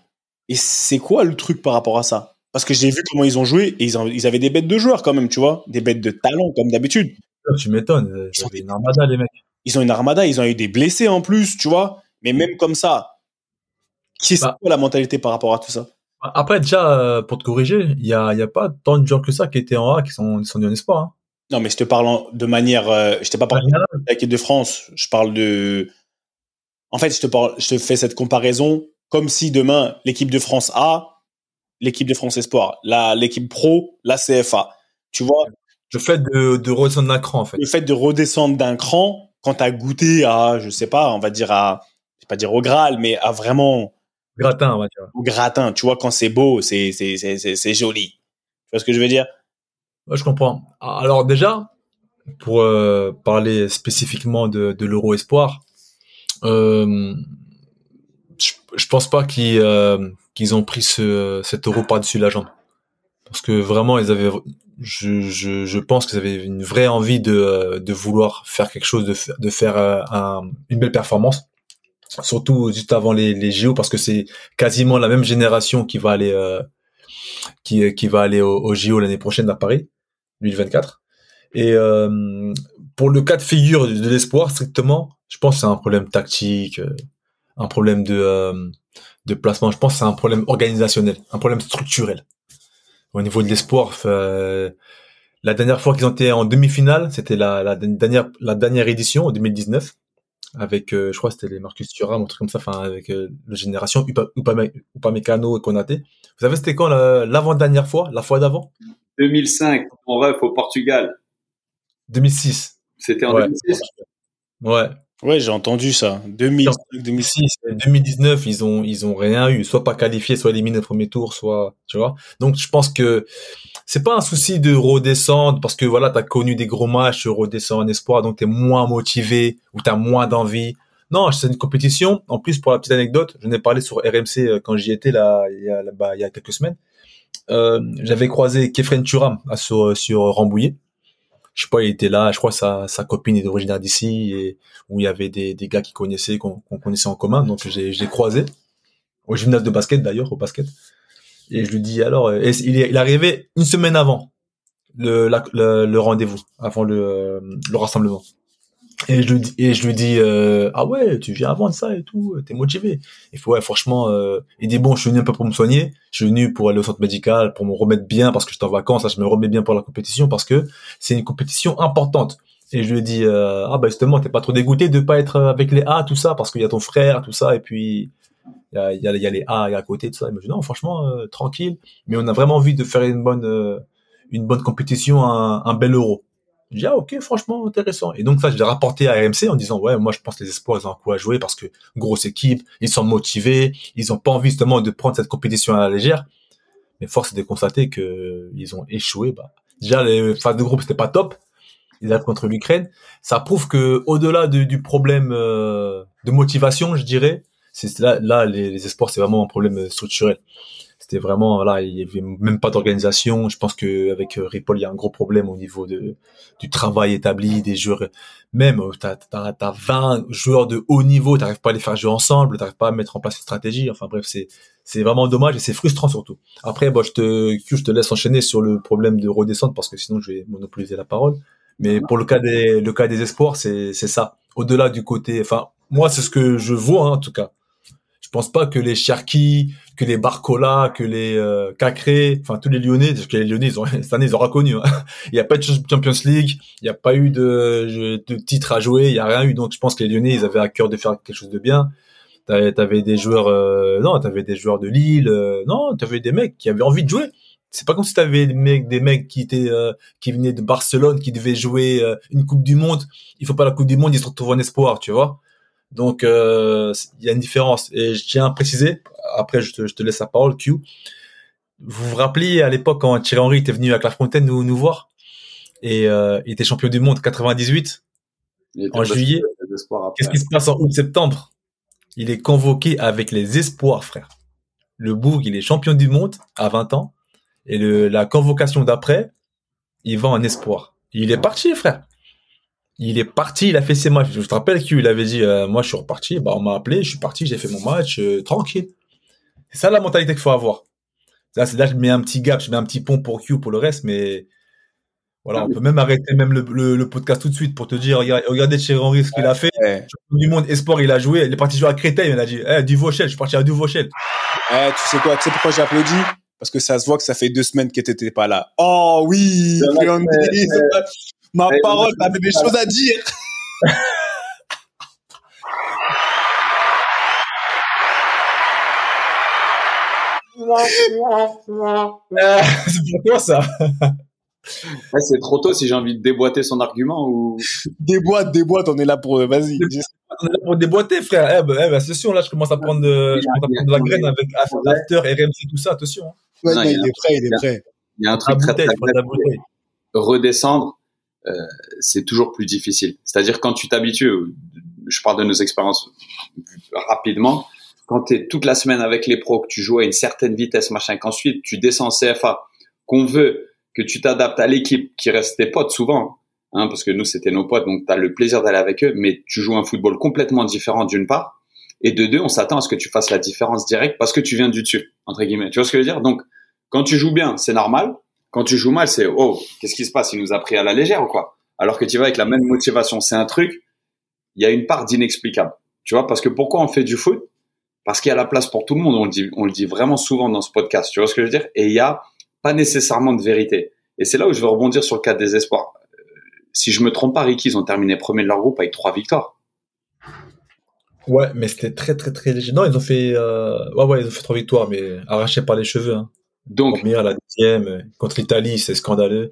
Et c'est quoi le truc par rapport à ça? Parce que j'ai vu comment ils ont joué et ils, ont- ils avaient des bêtes de joueurs quand même, tu vois? Des bêtes de talent, comme d'habitude Tu m'étonnes. Ils sont J'avais une armada, les mecs. ils ont une armada, ils ont eu des blessés en plus, tu vois. Mais même comme ça, qui c'est Bah. quoi la mentalité par rapport à tout ça? Après, déjà, euh, pour te corriger, il y a, y a pas tant de gens que ça qui étaient en A qui sont, qui sont du espoir. Hein. Non, mais je te parle en- de manière, euh, je t'ai pas parlé de l'équipe de France, je parle de. En fait, je te parle, je te fais cette comparaison comme si demain l'équipe de France A, l'équipe de France Espoir, l'équipe pro, la CFA. Tu vois, Le fait de, de redescendre d'un cran, en fait. le fait de redescendre d'un cran quand t'as goûté à, je sais pas, on va dire à, je vais pas dire au Graal, mais à vraiment Gratin, on va dire. au gratin. Tu vois, quand c'est beau, c'est c'est c'est joli. Tu vois ce que je veux dire? Ouais, je comprends. Alors déjà, pour euh, parler spécifiquement de, de l'Euro Espoir, euh, je, je pense pas qu'ils euh, qu'ils ont pris ce, cet euro par-dessus la jambe. Parce que vraiment, ils avaient, je, je, je pense qu'ils avaient une vraie envie de, euh, de vouloir faire quelque chose, de, fa- de faire euh, un- une belle performance. Surtout juste avant les, les JO, parce que c'est quasiment la même génération qui va aller, euh, qui, qui va aller au, au JO l'année prochaine à Paris, 2024. Et euh, pour le cas de figure de, l'espoir, strictement, je pense que c'est un problème tactique, un problème de, de placement. Je pense que c'est un problème organisationnel, un problème structurel. Au niveau de l'espoir, euh, la dernière fois qu'ils ont été en demi-finale, c'était la, la dernière, la dernière édition, en 2019, avec, euh, je crois, que c'était les Marcus Thuram, un truc comme ça, enfin, avec euh, le génération Upa, Upame- Upamecano et Konaté. Vous savez, c'était quand la- l'avant-dernière fois, la fois d'avant? 2005, en ref au Portugal. 2006. C'était en Ouais. 2006. Ouais. Ouais, j'ai entendu ça. 2000, 2006. 2006, 2019, ils ont, ils ont rien eu, soit pas qualifié, soit éliminé au premier tour, soit, tu vois. Donc, je pense que c'est pas un souci de redescendre parce que voilà, t'as connu des gros matchs, tu redescends en espoir, donc t'es moins motivé ou t'as moins d'envie. Non, c'est une compétition. En plus, pour la petite anecdote, je n'ai parlé sur RMC euh, quand j'y étais là, il y a, là-bas, il y a quelques semaines. Euh, j'avais croisé Kefren Turam à- sur, sur Rambouillet. Je sais pas, il était là, je crois sa, sa copine est originaire d'ici et où il y avait des, gars qui connaissaient, qu'on connaissait en commun, donc j'ai, croisé. au gymnase de basket d'ailleurs, au basket. Et je lui dis alors, et il est, il une semaine avant le, rendez-vous, avant le rassemblement. Et je lui dis, et je lui dis euh, ah ouais, tu viens avant de ça et tout, t'es motivé. Il faut ouais, franchement, euh, il dit bon, je suis venu un peu pour me soigner, je suis venu pour aller au centre médical, pour me remettre bien parce que j'étais en vacances, là, je me remets bien pour la compétition parce que c'est une compétition importante. Et je lui dis euh, ah bah justement, t'es pas trop dégoûté de pas être avec les A tout ça parce qu'il y a ton frère tout ça et puis il y a, les A à côté tout ça. Il me dit non, franchement euh, tranquille, mais on a vraiment envie de faire une bonne euh, une bonne compétition, un bel euro. Je dis, ah, ok, franchement, intéressant. Et donc, ça, je l'ai rapporté à RMC en disant, ouais, moi, je pense que les espoirs, ils ont un coup à jouer parce que grosse équipe, ils sont motivés, ils ont pas envie, justement, de prendre cette compétition à la légère. Mais force est de constater que ils ont échoué. Bah, déjà, les phases de groupe, c'était pas top. Ils avaient contre l'Ukraine. Ça prouve que, au-delà du problème euh, de motivation, je dirais, c'est là, là, les, les espoirs, c'est vraiment un problème structurel c'était vraiment là il y avait même pas d'organisation. Je pense que avec euh, Ripoll il y a un gros problème au niveau de du travail établi des joueurs même euh, t'as t'as as 20 joueurs de haut niveau t'arrives pas à les faire jouer ensemble t'arrives pas à mettre en place une stratégie. Enfin bref c'est c'est vraiment dommage et c'est frustrant surtout. Après bon je te je te laisse enchaîner sur le problème de redescendre parce que sinon je vais monopoliser la parole. Mais pour le cas des le cas des espoirs c'est c'est ça. Au-delà du côté enfin moi c'est ce que je vois hein, en tout cas. Je pense pas que les Cherki, que les Barcola, que les euh, Cacré, enfin tous les Lyonnais, parce que les Lyonnais, ils ont, cette année, ils ont reconnu. Hein. Il n'y a pas de Champions League, il n'y a pas eu de, de titre à jouer, il n'y a rien eu. Donc je pense que les Lyonnais, ils avaient à cœur de faire quelque chose de bien. T'avais, avais des joueurs, euh, non, t'avais des joueurs de Lille, euh, non, t'avais des mecs qui avaient envie de jouer. C'est pas comme si t'avais des mecs, des mecs qui étaient, euh, qui venaient de Barcelone, qui devaient jouer euh, une Coupe du Monde. Il faut pas la Coupe du Monde, ils se retrouvent en espoir, tu vois. Donc, euh, il y a une différence. Et je tiens à préciser, après je te, je te laisse la parole, Q. Vous vous rappelez à l'époque quand Thierry Henry était venu à Clairefontaine nous, nous voir? Et euh, il était champion du monde 98 en juillet. Qu'est-ce qui se passe en août-septembre Il est convoqué avec les espoirs, frère. Le Bourg, il est champion du monde à 20 ans et le, la convocation d'après, il va en espoir. Il est parti, frère il est parti, il a fait ses matchs. Je te rappelle qu'il avait dit, euh, moi je suis reparti, bah on m'a appelé, je suis parti, j'ai fait mon match, euh, tranquille. C'est ça la mentalité qu'il faut avoir. Là, c'est là je mets un petit gap, je mets un petit pont pour Q pour le reste, mais voilà, on peut même arrêter même le, podcast tout de suite pour te dire, regardez chez Henry ce qu'il a fait. Du monde espoir, il a joué, il est parti jouer à Créteil, il a dit, eh, du Vauchel, je suis parti à du Vauchel. Eh, tu sais quoi, tu sais pourquoi j'ai applaudi Parce que ça se voit que ça fait deux semaines que t'étais pas là. Oh oui, Ma parole, t'avais des choses à dire. c'est pour toi ça. c'est trop tôt si j'ai envie de déboîter son argument ou. Déboîte, déboîte, on est là pour. Vas-y. On est là pour déboîter, frère. Eh ben, eh ben, attention, là, je commence à prendre de, je commence à prendre de la graine avec After, RMC, tout ça, attention. Hein. Ouais, non, il, il est prêt, il est prêt. Il y a un truc très, très, très, redescendre euh, c'est toujours plus difficile. C'est-à-dire quand tu t'habitues, je parle de nos expériences rapidement, quand tu es toute la semaine avec les pros, que tu joues à une certaine vitesse, machin, qu'ensuite tu descends en CFA, qu'on veut que tu t'adaptes à l'équipe qui reste tes potes souvent, hein, parce que nous c'était nos potes, donc tu as le plaisir d'aller avec eux, mais tu joues un football complètement différent d'une part, et de deux, on s'attend à ce que tu fasses la différence directe parce que tu viens du dessus, entre guillemets. Tu vois ce que je veux dire? Donc, quand tu joues bien, c'est normal. Quand tu joues mal, c'est oh, qu'est-ce qui se passe? Il nous a pris à la légère ou quoi? Alors que tu vas avec la même motivation, c'est un truc. Il y a une part d'inexplicable. Tu vois? Parce que pourquoi on fait du foot? Parce qu'il y a la place pour tout le monde. On le dit, on le dit vraiment souvent dans ce podcast. Tu vois ce que je veux dire? Et il y a pas nécessairement de vérité. Et c'est là où je veux rebondir sur le cas des espoirs. Euh, si je me trompe pas, Ricky, ils ont terminé premier de leur groupe avec trois victoires. Ouais, mais c'était très très très léger. Non, ils ont fait, euh... ouais ouais, ils ont fait trois victoires, mais arrachés par les cheveux. Hein. Donc, première, la deuxième, contre l'Italie, c'est scandaleux.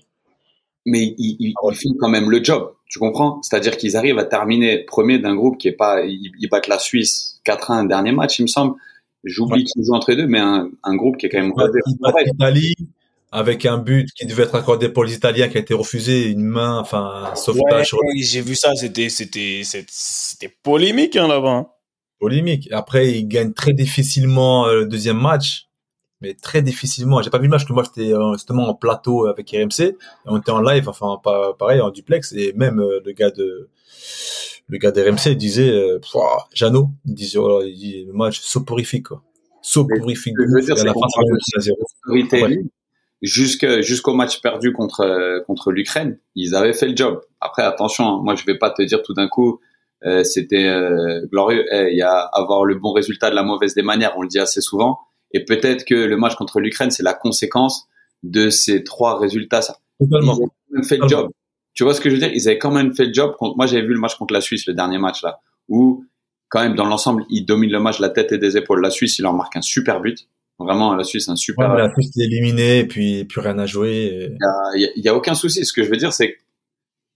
Mais ils, ils, ah font quand même le job, tu comprends? C'est-à-dire qu'ils arrivent à terminer premier d'un groupe qui est pas, ils, battent la Suisse 4-1 dernier match, il me semble. J'oublie qu'ils jouent entre eux, mais un, un, groupe qui est quand même. Ils battent l'Italie avec un but qui devait être accordé pour les Italiens qui a été refusé, une main, enfin, un sauvetage. Ouais, j'ai vu ça, c'était, c'était, c'était polémique hein, là-bas. Hein. Polémique. Après, ils gagnent très difficilement euh, le deuxième match mais très difficilement. J'ai pas vu le match que moi j'étais euh, justement en plateau avec RMC, on était en live, enfin pas pareil en duplex, et même euh, le gars de le gars d'RMC disait, euh, Jeannot, il disait, oh, il dit, le match soporifique quoi. pour je veux dire, c'est jusqu'au match perdu contre contre l'Ukraine, ils avaient fait le job. Après, attention, hein, moi je vais pas te dire tout d'un coup euh, c'était euh, glorieux. Eh, il y a avoir le bon résultat de la mauvaise des manières, on le dit assez souvent. Et peut-être que le match contre l'Ukraine, c'est la conséquence de ces trois résultats. Ça. Totalement. Ils ont quand même fait le job. Tu vois ce que je veux dire? Ils avaient quand même fait le job. Moi, j'avais vu le match contre la Suisse, le dernier match là, où quand même dans l'ensemble, ils dominent le match la tête et des épaules. La Suisse, il leur marque un super but. Vraiment, la Suisse, un super. la Suisse est éliminée, et puis plus rien à jouer. Il y, a, aucun souci. Ce que je veux dire, c'est que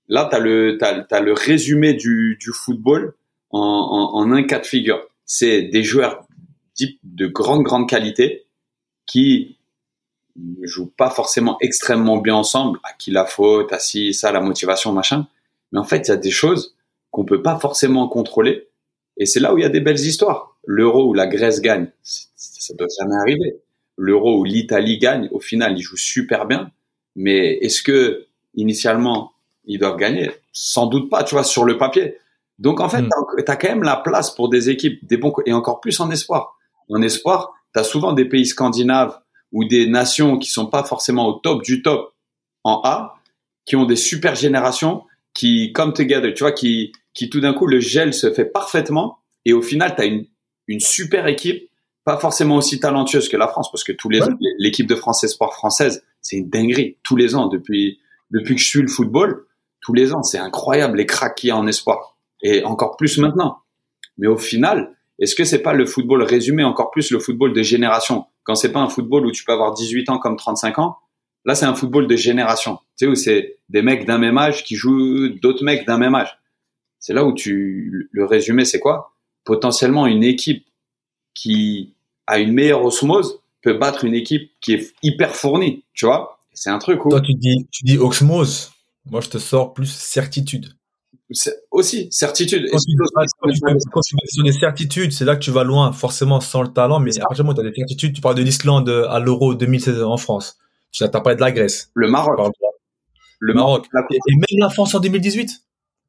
là, t'as le t'as, as le résumé du, du football en, en, en un cas de figure. C'est des joueurs de grande grande qualité qui ne jouent pas forcément extrêmement bien ensemble. À qui la faute, à si ça, la motivation, machin. Mais en fait, il y a des choses qu'on peut pas forcément contrôler. Et c'est là où il y a des belles histoires. L'euro où la Grèce gagne, ça doit jamais arriver. L'euro où l'Italie gagne, au final, ils jouent super bien. Mais est-ce que initialement ils doivent gagner? Sans doute pas, tu vois, sur le papier. Donc en fait, hmm. tu as quand même la place pour des équipes, des bons et encore plus en espoir. En espoir, tu as souvent des pays scandinaves ou des nations qui sont pas forcément au top du top en A, qui ont des super générations qui come together, tu vois, qui qui tout d'un coup le gel se fait parfaitement et au final tu as une une super équipe, pas forcément aussi talentueuse que la France parce que tous les ans l'équipe de France Espoir française, c'est une dinguerie. Tous les ans depuis depuis que je suis le football, tous les ans, c'est incroyable les cracks qu'il y a en espoir. Et encore plus maintenant. Mais au final, est-ce que c'est pas le football résumé encore plus le football de génération? Quand c'est pas un football où tu peux avoir 18 ans comme 35 ans Là, c'est un football de génération. Tu sais où c'est des mecs d'un même âge qui jouent d'autres mecs d'un même âge. C'est là où tu le résumé c'est quoi? Potentiellement une équipe qui a une meilleure osmose peut battre une équipe qui est hyper fournie, tu vois? C'est un truc où Toi tu dis tu dis osmose. Moi je te sors plus certitude aussi certitude. Quand tu, sur des certitudes, c'est là que tu vas loin, forcément sans le talent. Mais à partir du moment où tu as des certitudes, tu parles de l'Islande à l'Euro 2016 en France. Tu n'as pas de la Grèce. Le Maroc. Le Maroc. Et même la France en 2018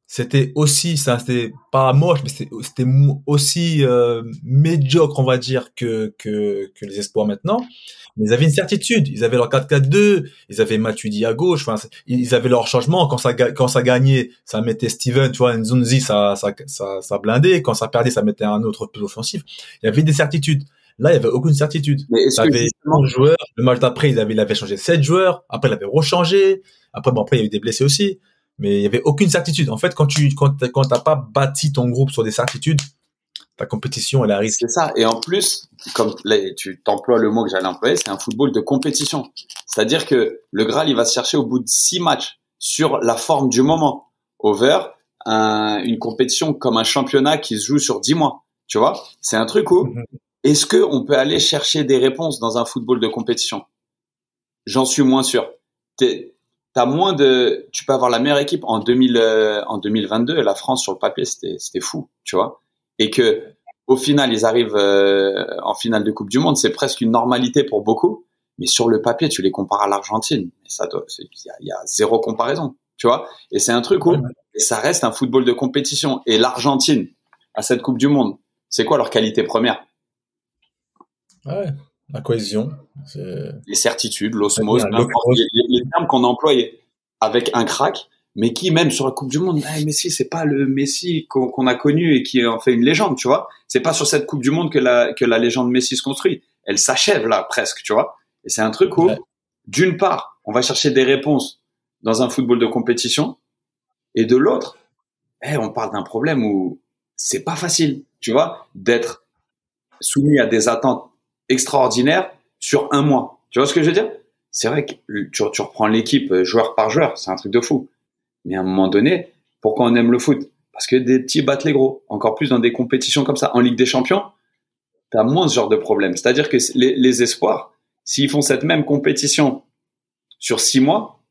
c'était aussi ça c'était pas moche mais c'était aussi euh, médiocre on va dire que, que que les espoirs maintenant mais ils avaient une certitude ils avaient leur 4-4-2 ils avaient Matuidi à gauche enfin ils avaient leur changement quand ça quand ça gagnait ça mettait Steven tu vois Nzunzi ça ça ça, ça blindait quand ça perdait ça mettait un autre plus offensif il y avait des certitudes Là, il y avait aucune certitude. Mais il avait joueurs. Le match d'après, il avait, il avait changé 7 joueurs. Après, il avait rechangé. Après, bon, après, il y avait des blessés aussi mais il y avait aucune certitude. En fait, quand tu quand t'as pas bâti ton groupe sur des certitudes, ta compétition elle arrive. C'est ça. Et en plus, comme là, tu t'emploies le mot que j'allais employer, c'est un football de compétition. C'est-à-dire que le Graal, il va se chercher au bout de six matchs sur la forme du moment. Over, un, une compétition comme un championnat qui se joue sur dix mois. Tu vois, c'est un truc où mhm. est-ce que on peut aller chercher des réponses dans un football de compétition? J'en suis moins sûr. T'es, t'as moins de, tu peux avoir la meilleure équipe en 2000, euh, en 2022. La France sur le papier, c'était, c'était fou, tu vois. Et que au final, ils arrivent euh, en finale de Coupe du Monde, c'est presque une normalité pour beaucoup. Mais sur le papier, tu les compares à l'Argentine, ça il y, a, zéro comparaison, tu vois. Et c'est un truc où ça reste un football de compétition. Et l'Argentine à cette Coupe du Monde, c'est quoi leur qualité première? Ouais, la cohésion. Les certitudes, l'osmose, les, termes qu'on a employés avec un crack, mais qui même sur la Coupe du Monde, hey, Messi, c'est pas le Messi qu'on a connu et qui en fait une légende, tu vois. C'est pas sur cette Coupe du Monde que la, que la légende Messi se construit. Elle s'achève là, presque, tu vois. Et c'est un truc où, d'une part, on va chercher des réponses dans un football de compétition, et de l'autre, hey, on parle d'un problème où c'est pas facile, tu vois, d'être soumis à des attentes extraordinaire sur un mois. Tu vois ce que je veux dire? C'est vrai que tu, tu reprends l'équipe euh, joueur par joueur, c'est un truc de fou. Mais à un moment donné, pourquoi on aime le foot? Parce que des petits battent les gros. Encore plus dans des compétitions comme ça. En Ligue des Champions, tu as moins ce genre de problème. C'est-à-dire que les, les espoirs, s'ils font cette même compétition sur six mois,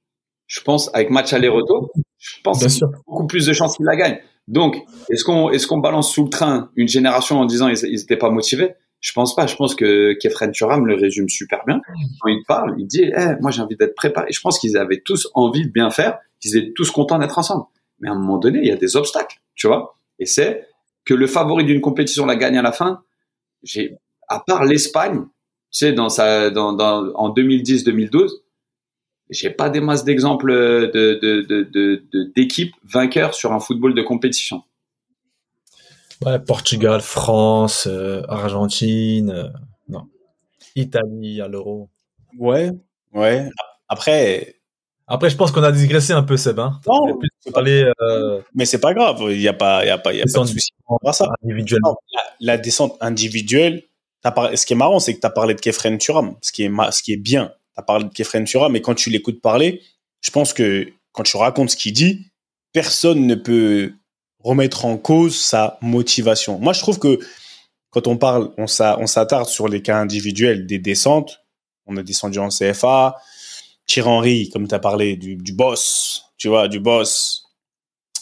je pense, avec match aller-retour, je pense qu'il y a beaucoup plus de chances qu'ils la gagnent. Donc, est-ce qu'on est-ce qu'on balance sous le train une génération en disant ils n'étaient pas motivés? Je pense pas. Je pense que Kefren Turam le résume super bien. Quand il parle, il dit eh, moi j'ai envie d'être préparé. Je pense qu'ils avaient tous envie de bien faire, qu'ils étaient tous contents d'être ensemble. Mais à un moment donné, il y a des obstacles, tu vois. Et c'est que le favori d'une compétition la gagne à la fin. J'ai à part l'Espagne, tu sais, dans sa, dans, dans, en 2010-2012, j'ai pas des masses d'exemples de, de, de, d'équipes vainqueurs sur un football de compétition. Ouais, Portugal, France, euh, Argentine, euh, non. Italie à l'Euro. Ouais, ouais. Après, après, je pense qu'on a digressé un peu, Seb. Hein. Non, parler, euh... mais c'est pas grave. Il n'y a pas, y a pas, y a pas de souci. Ça. Non, la, la, descente individuelle. As Ce qui est marrant, c'est que tu as parlé de Kefren Turam. Ce qui est, ce qui est bien, tu as parlé de Kefren Turam, mais quand tu l'écoutes parler, je pense que quand tu racontes ce qu'il dit, personne ne peut remettre en cause sa motivation. Moi, je trouve que quand on parle, on s'attarde sur les cas individuels des descentes. On a descendu en CFA, Thierry Henry, comme tu as parlé, du, boss, tu vois, du boss.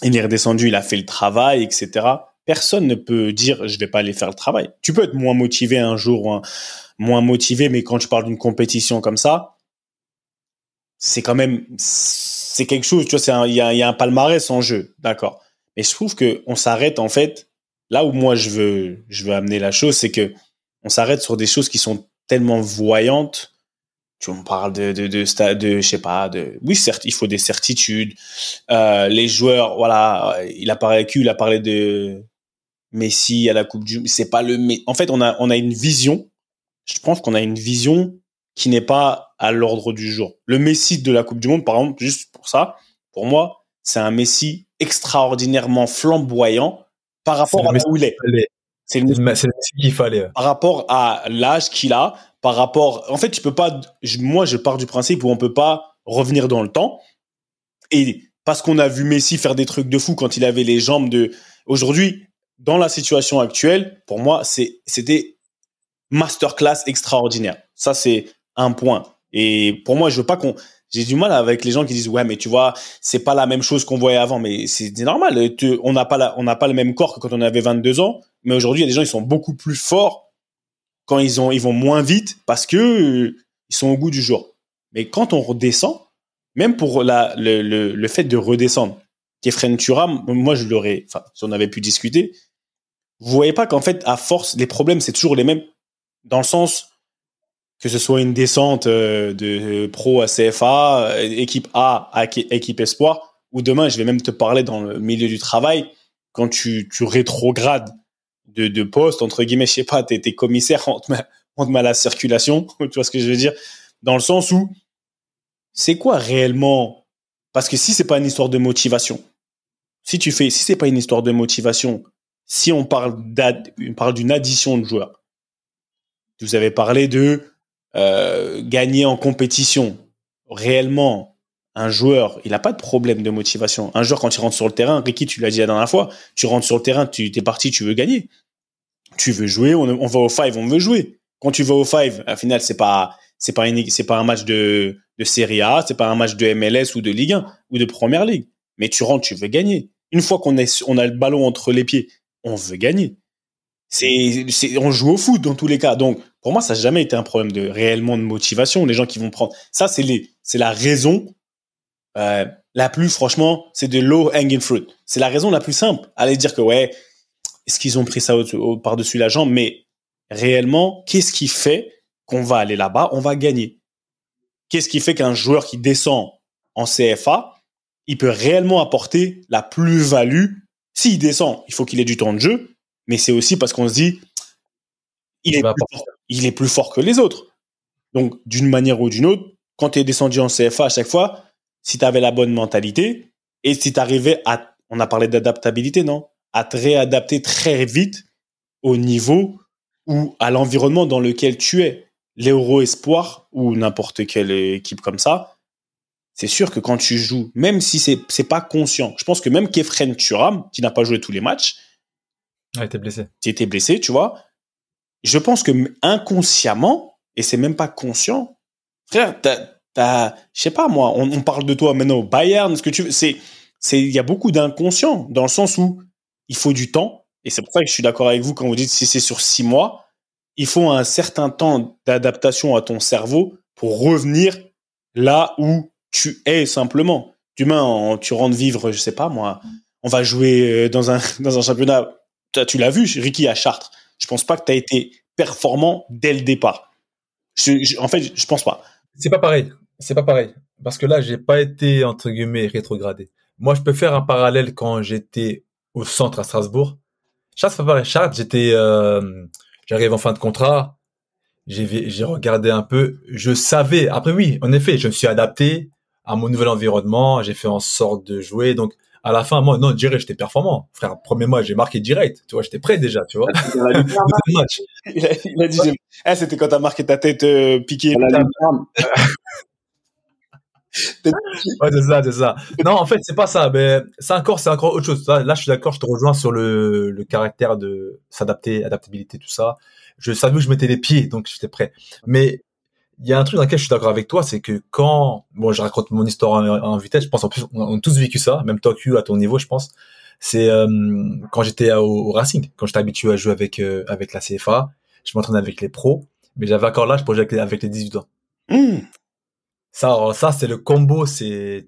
Il est redescendu, il a fait le travail, etc. Personne ne peut dire je vais pas aller faire le travail. Tu peux être moins motivé un jour, moins motivé, mais quand tu parles d'une compétition comme ça, c'est quand même c'est quelque chose. Tu vois, il y a un palmarès en jeu, d'accord. Mais je trouve que on s'arrête en fait là où moi je veux je veux amener la chose, c'est que on s'arrête sur des choses qui sont tellement voyantes. Tu me parles de de de, de, je sais pas de oui certes il faut des certitudes. Euh, les joueurs voilà il a parlé il a parlé de Messi à la Coupe du c'est pas le mais en fait on a on a une vision. Je pense qu'on a une vision qui n'est pas à l'ordre du jour. Le Messi de la Coupe du Monde par exemple juste pour ça pour moi c'est un Messi extraordinairement flamboyant par rapport à où il est c'est le Messi qu'il fallait par rapport à l'âge qu'il a par rapport. En fait, tu peux pas. moi, je pars du principe où on peut pas revenir dans le temps. Et parce qu'on a vu Messi faire des trucs de fou quand il avait les jambes de. Aujourd'hui, dans la situation actuelle, pour moi, c'était masterclass extraordinaire. Ça, c'est un point. Et pour moi, je veux pas qu'on. J'ai du mal avec les gens qui disent ouais mais tu vois c'est pas la même chose qu'on voyait avant mais c'est normal on n'a pas le même corps que quand on avait 22 ans mais aujourd'hui il y a des gens ils sont beaucoup plus forts quand ils ont, vont moins vite parce que euh, ils sont au goût du jour. Mais quand on redescend, même pour le, le fait de redescendre, Kefren Turam, moi je l'aurais, enfin, si on avait pu discuter, vous voyez pas qu'en fait, à force, les problèmes, c'est toujours les mêmes. Dans le sens que ce soit une descente euh, de pro à CFA, euh, équipe A à équipe Espoir, ou demain, je vais même te parler dans le milieu du travail, quand tu, tu rétrogrades de, de poste, entre guillemets, je sais pas, t'es, t'es commissaire, on te, met, on la circulation, tu vois ce que je veux dire? Dans le sens où, c'est quoi réellement? Parce que si c'est pas une histoire de motivation, si tu fais, si c'est pas une histoire de motivation, si on parle, on parle d'une addition de joueurs, vous avez parlé de euh, gagner en compétition. Réellement, un joueur, il n'a pas de problème de motivation. Un joueur, quand il rentre sur le terrain, Ricky, tu l'as dit la dernière fois, tu rentres sur le terrain, tu es parti, tu veux gagner. Tu veux jouer, on, va au five, on veut jouer. Quand tu vas au five, à final, c'est pas, c'est pas c'est pas un match de, de Serie A, c'est pas un match de MLS ou de Ligue 1 ou de Première Ligue. Mais tu rentres, tu veux gagner. Une fois qu'on on a le ballon entre les pieds, on veut gagner. C'est, c'est, on joue au foot dans tous les cas. Donc, pour moi, ça n'a jamais été un problème de réellement de motivation. Les gens qui vont prendre, ça, c'est les, c'est la raison euh, la plus, franchement, c'est de low hanging fruit. C'est la raison la plus simple. Aller dire que ouais, est-ce qu'ils ont pris ça par-dessus la jambe? Mais réellement, qu'est-ce qui fait qu'on va aller là-bas, on va gagner Qu'est-ce qui fait qu'un joueur qui descend en CFA, il peut réellement apporter la plus-value? S'il descend, il faut qu'il ait du temps de jeu, mais c'est aussi parce qu'on se dit, il est, il est plus fort que les autres. Donc, d'une manière ou d'une autre, quand tu es descendu en CFA à chaque fois, si tu avais la bonne mentalité et si tu arrivais à, on a parlé d'adaptabilité, non? À te réadapter très vite au niveau ou à l'environnement dans lequel tu es. L'Euro Espoir ou n'importe quelle équipe comme ça, c'est sûr que quand tu joues, même si c'est c'est pas conscient, je pense que même Kefren Turam, qui n'a pas joué tous les matchs, a été blessé. Qui était blessé, tu vois. Je pense que inconsciemment, et c'est même pas conscient, frère, je sais pas moi, on, parle de toi maintenant au Bayern, ce que tu c'est, c'est, il y a beaucoup d'inconscient dans le sens où il faut du temps, et c'est pour ça que je suis d'accord avec vous quand vous dites si c'est sur six mois, il faut un certain temps d'adaptation à ton cerveau pour revenir là où tu es simplement. Demain, tu rentres vivre, je sais pas moi, on va jouer euh, dans un, dans un championnat, tu, l'as vu, Ricky à Chartres. Je pense pas que tu as été performant dès le départ. en fait, je pense pas. C'est pas pareil. C'est pas pareil. Parce que là, j'ai pas été, entre guillemets, rétrogradé. Moi, je peux faire un parallèle quand j'étais au centre à Strasbourg. Charles, c'est pas pareil. Charles, j'étais, euh, j'arrive en fin de contrat. J'ai regardé un peu. Je savais. Après, oui, en effet, je me suis adapté à mon nouvel environnement. J'ai fait en sorte de jouer. Donc, à la fin, moi, non, direct, j'étais performant. Frère, premier mois, j'ai marqué direct. Tu vois, j'étais prêt déjà, tu vois. il, a, dit, eh, c'était quand t'as marqué ta tête euh, piquée. ouais, c'est ça, c'est ça. Non, en fait, c'est pas ça. Mais c'est encore, c'est encore autre chose. Là, je suis d'accord, je te rejoins sur le, le caractère de s'adapter, adaptabilité, tout ça. Je savais où je mettais les pieds, donc j'étais prêt. Mais il y a un truc dans lequel je suis d'accord avec toi, c'est que quand, bon, je raconte mon histoire en, vitesse, je pense en plus, on a tous vécu ça, même toi, Q, à ton niveau, je pense. C'est euh, quand j'étais au, Racing, quand j'étais habitué à jouer avec euh, avec la CFA, je m'entraînais avec les pros, mais j'avais encore l'âge pour jouer avec, les 18 ans. Mmh. Ça, ça, c'est le combo. C'est,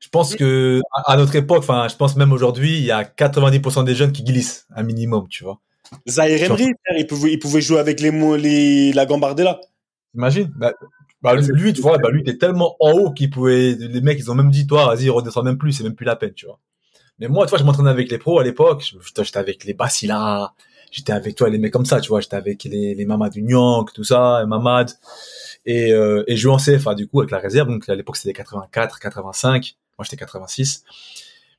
je pense que à, notre époque, enfin, je pense même aujourd'hui, il y a 90% des jeunes qui glissent un minimum, tu vois. Zahir Emery, il pouvait, il pouvait jouer avec les, les la Gambardella. Imagine. Bah, bah, lui, tu vois, bah, lui, était tellement en haut qu'il pouvait, les mecs, ils ont même dit, toi, vas-y, redescends même plus, c'est même plus la peine, tu vois. Mais moi, tu vois, je m'entraînais avec les pros à l'époque. J'étais avec les Basila, j'étais avec toi, les mecs comme ça, tu vois. J'étais avec les, les Mamad Nyang, tout ça, et Mamad. Et, euh, et jouer en CFA, du coup, avec la réserve. Donc, à l'époque, c'était 84, 85. Moi, j'étais 86.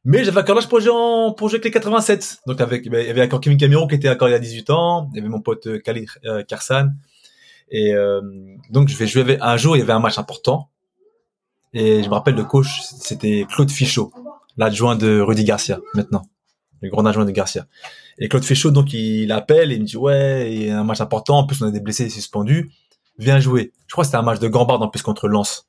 Mais j'avais encore l'âge pour jouer, pour jouer avec les 87. Donc, avec, ben, il y avait encore Kevin Camero qui était encore il y a 18 ans. Il y avait mon pote euh, Khalid euh, Karsan. Et euh, donc, je vais jouer un jour, il y avait un match important. Et je me rappelle, le coach, c'était Claude Fichot, l'adjoint de Rudy Garcia, maintenant. Le grand adjoint de Garcia. Et Claude Fichot, donc, il appelle et il me dit, ouais, il y a un match important. En plus, on a des blessés suspendus. Viens jouer. Je crois que c'était un match de Gambard en plus contre Lens.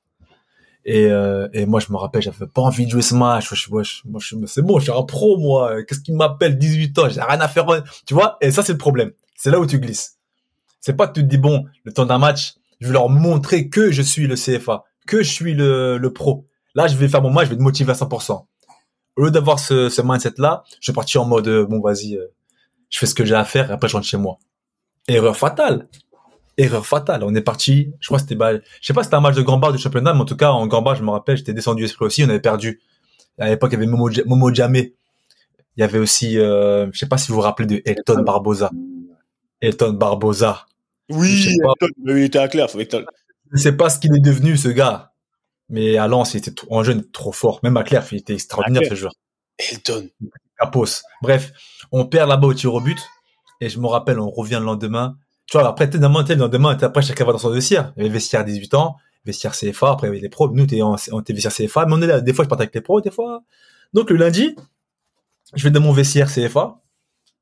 Et, euh, et moi, je me rappelle, j'avais pas envie de jouer ce match. Je, moi, je, c'est bon, je suis un pro, moi. Qu'est-ce qui m'appelle? 18 ans J'ai rien à faire. Tu vois? Et ça, c'est le problème. C'est là où tu glisses. C'est pas que tu te dis bon, le temps d'un match, je vais leur montrer que je suis le CFA, que je suis le, le pro. Là, je vais faire mon match, je vais te motiver à 100%. Au lieu d'avoir ce, ce mindset-là, je vais partir en mode euh, bon, vas-y, euh, je fais ce que j'ai à faire et après je rentre chez moi. Erreur fatale. Erreur fatale. On est parti. Je crois que c'était, bah, je sais pas, c'était un match de Gambard du championnat, mais en tout cas, en Gambard, je me rappelle, j'étais descendu esprit aussi, on avait perdu. À l'époque, il y avait Momo, Momo Jamé. Il y avait aussi, euh, je sais pas si vous vous rappelez de Elton Barbosa. Elton Barbosa. Oui, il était à Claire, Je ne sais pas ce qu'il est devenu, ce gars. Mais à Lens, il était en jeune trop fort. Même à Claire, il était extraordinaire, ce joueur. Elton. Capos. Bref, on perd là-bas au tir au but. Et je me rappelle, on revient le lendemain. Tu vois, après, tellement, le lendemain, après, chacun va dans son vestiaire. Il y avait vestiaire 18 ans, vestiaire CFA, après, il y avait les pros. Nous, on était vestiaire CFA, mais on est là. Des fois, je partais avec les pros, des fois. Donc, le lundi, je vais dans mon vestiaire CFA.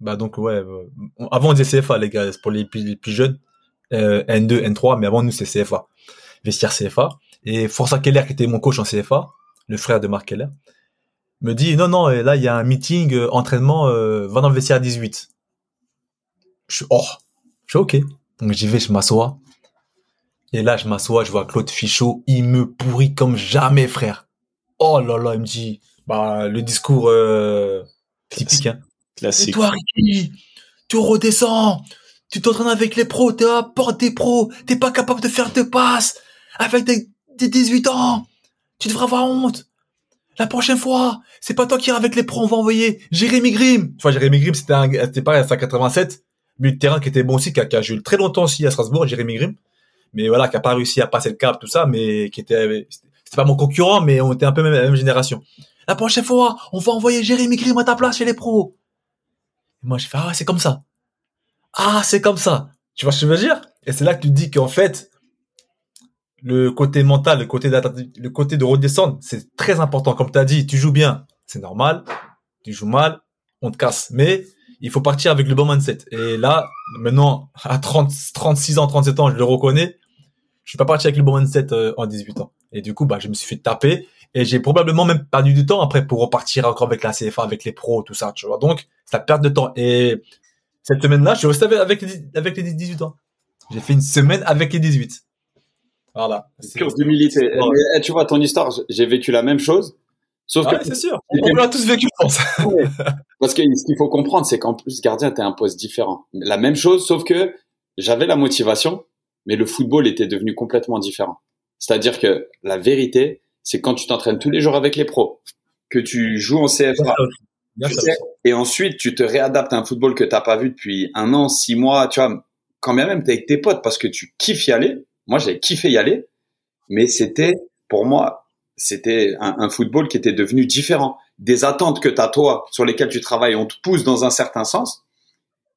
Bah, donc, ouais, euh, avant, on disait CFA, les gars, pour les plus jeunes. N2, euh, N3, mais avant nous c'est CFA, vestiaire CFA. Et Forza Keller, qui était mon coach en CFA, le frère de Marc Keller, me dit non non, là il y a un meeting euh, entraînement, euh, va dans le vestiaire 18. Je suis oh, je suis ok. Donc j'y vais, je m'assois. Et là je m'assois, je vois Claude Fichot, il me pourrit comme jamais frère. Oh là là, il me dit bah le discours typique hein. Classique. Et toi Ricky, tu redescends, tu t'entraînes avec les pros, t'es à porte des pros, t'es pas capable de faire de passes avec des, 18 ans. Tu devrais avoir honte. La prochaine fois, c'est pas toi qui iras avec les pros, on va envoyer Jérémy Grimm. Enfin, Jérémy Grimm, c'était un, c'était pareil à 187, mais le terrain qui était bon aussi, qui a, qui a joué très longtemps aussi à Strasbourg, Jérémy Grimm. Mais voilà, qui a pas réussi à passer le cap, tout ça, mais qui était, c'était pas mon concurrent, mais on était un peu même la même génération. La prochaine fois, on va envoyer Jérémy Grimm à ta place chez les pros. Et moi, je fais, ah, c'est comme ça ah, c'est comme ça. Tu vois ce que je veux dire? Et c'est là que tu dis qu'en fait, le côté mental, le côté, le côté de redescendre, c'est très important. Comme tu as dit, tu joues bien, c'est normal. Tu joues mal, on te casse. Mais il faut partir avec le bon mindset. Et là, maintenant, à 30, 36 ans, 37 ans, je le reconnais, je suis pas parti avec le bon mindset euh, en 18 ans. Et du coup, bah, je me suis fait taper et j'ai probablement même perdu du temps après pour repartir encore avec la CFA, avec les pros, tout ça, tu vois. Donc, ça perd de temps. Et cette semaine-là, je suis resté avec les, avec les 18 ans. J'ai fait une semaine avec les 18. Voilà. Course d'humilité. Eh, tu vois, ton histoire, j'ai vécu la même chose. Sauf que c'est sûr. On l'a tous vécu, je pense. Parce que ce qu'il faut comprendre, c'est qu'en plus, gardien, t'es un poste différent. La même chose, sauf que j'avais la motivation, mais le football était devenu complètement différent. C'est-à-dire que la vérité, c'est quand tu t'entraînes tous les jours avec les pros, que tu joues en CFA, et ensuite tu te réadaptes à un football que t'as pas vu depuis un an, six mois, tu vois, quand bien même t'es avec tes potes parce que tu kiffes y aller. Moi, j'avais kiffé y aller, mais c'était, pour moi, c'était un, un, football qui était devenu différent. Des attentes que t'as toi, sur lesquelles tu travailles, on te pousse dans un certain sens.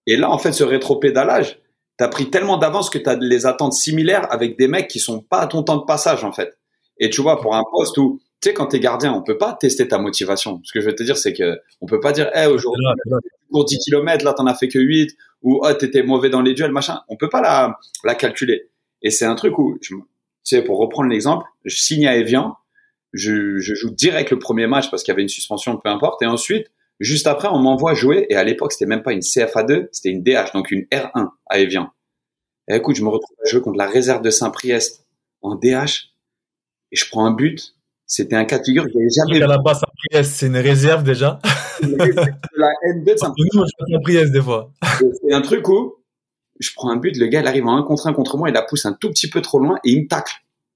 Et là, en fait, ce rétropédalage, t'as pris tellement d'avance que t'as les attentes similaires avec des mecs qui sont pas à ton temps de passage, en fait. Et tu vois, pour un poste où, tu sais, quand t'es gardien, on peut pas tester ta motivation. Ce que je veux te dire, c'est que on peut pas dire, eh, aujourd'hui, pour 10 km, là, t'en as fait que 8, ou, oh, t'étais mauvais dans les duels, machin. On peut pas la, la calculer. Et c'est un truc où, tu sais, pour reprendre l'exemple, je signe à Evian, je, je joue direct le premier match parce qu'il y avait une suspension, peu importe, et ensuite, juste après, on m'envoie jouer, et à l'époque, c'était même pas une CFA2, c'était une DH, donc une R1 à Evian. Et écoute, je me retrouve à jouer contre la réserve de Saint-Priest en DH, et je prends un but. C'était un cas de figure que j'avais jamais vu. La Saint-Priest, c'est une réserve déjà. la N2 de Saint-Priest. des fois. C'est un truc où je prends un but, le gars, il arrive en un contre un contre moi, il la pousse un tout petit peu trop loin et il me tacle.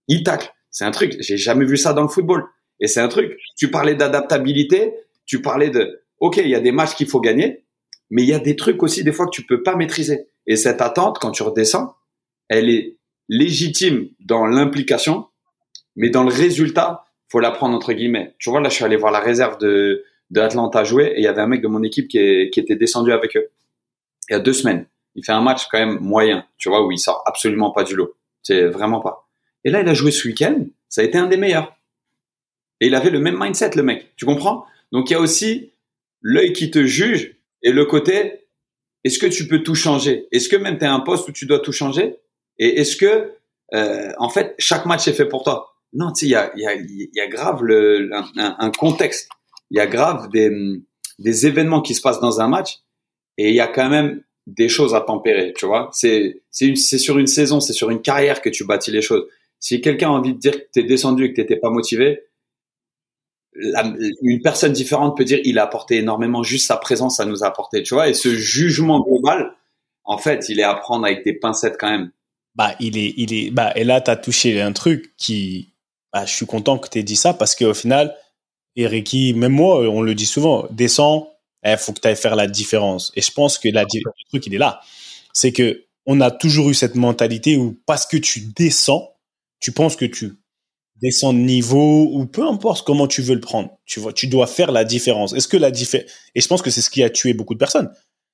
Il tacle. C'est un truc, j'ai jamais vu ça dans le football. Et c'est un truc, tu parlais d'adaptabilité, tu parlais de, ok, il y a des matchs qu'il faut gagner, mais il y a des trucs aussi des fois que tu peux pas maîtriser. Et cette attente, quand tu redescends, elle est légitime dans l'implication, mais dans le résultat, faut la prendre entre guillemets. Tu vois, là, je suis allé voir la réserve de, de Atlanta jouer et il y avait un mec de mon équipe qui, qui était descendu avec eux. Il y a deux semaines. Il fait un match quand même moyen, tu vois, où il sort absolument pas du lot. C'est vraiment pas. Et là, il a joué ce week-end. Ça a été un des meilleurs. Et il avait le même mindset, le mec. Tu comprends? Donc, il y a aussi l'œil qui te juge et le côté, est-ce que tu peux tout changer? Est-ce que même tu as un poste où tu dois tout changer? Et est-ce que, euh, en fait, chaque match est fait pour toi? Non, tu sais, il y a, y, a, y a grave le, un, contexte. Il y a grave des, des événements qui se passent dans un match. Et il y a quand même des choses à tempérer, tu vois. C'est c'est c'est sur une saison, c'est sur une carrière que tu bâtis les choses. Si quelqu'un a envie de dire que t'es descendu et que t'étais pas motivé, une personne différente peut dire il a apporté énormément, juste sa présence ça nous a apporté, tu vois. Et ce jugement global, en fait, il est à prendre avec des pincettes quand même. Bah il est il est bah et là t'as touché un truc qui bah, je suis content que t'aies dit ça parce qu'au final, Eriki, même moi, on le dit souvent, descend, il faut que tu ailles faire la différence. Et je pense que la, le truc, il est là. C'est que on a toujours eu cette mentalité où parce que tu descends, tu penses que tu descends de niveau ou peu importe comment tu veux le prendre. Tu vois, tu dois faire la différence. Est-ce que la différence, et je pense que c'est ce qui a tué beaucoup de personnes.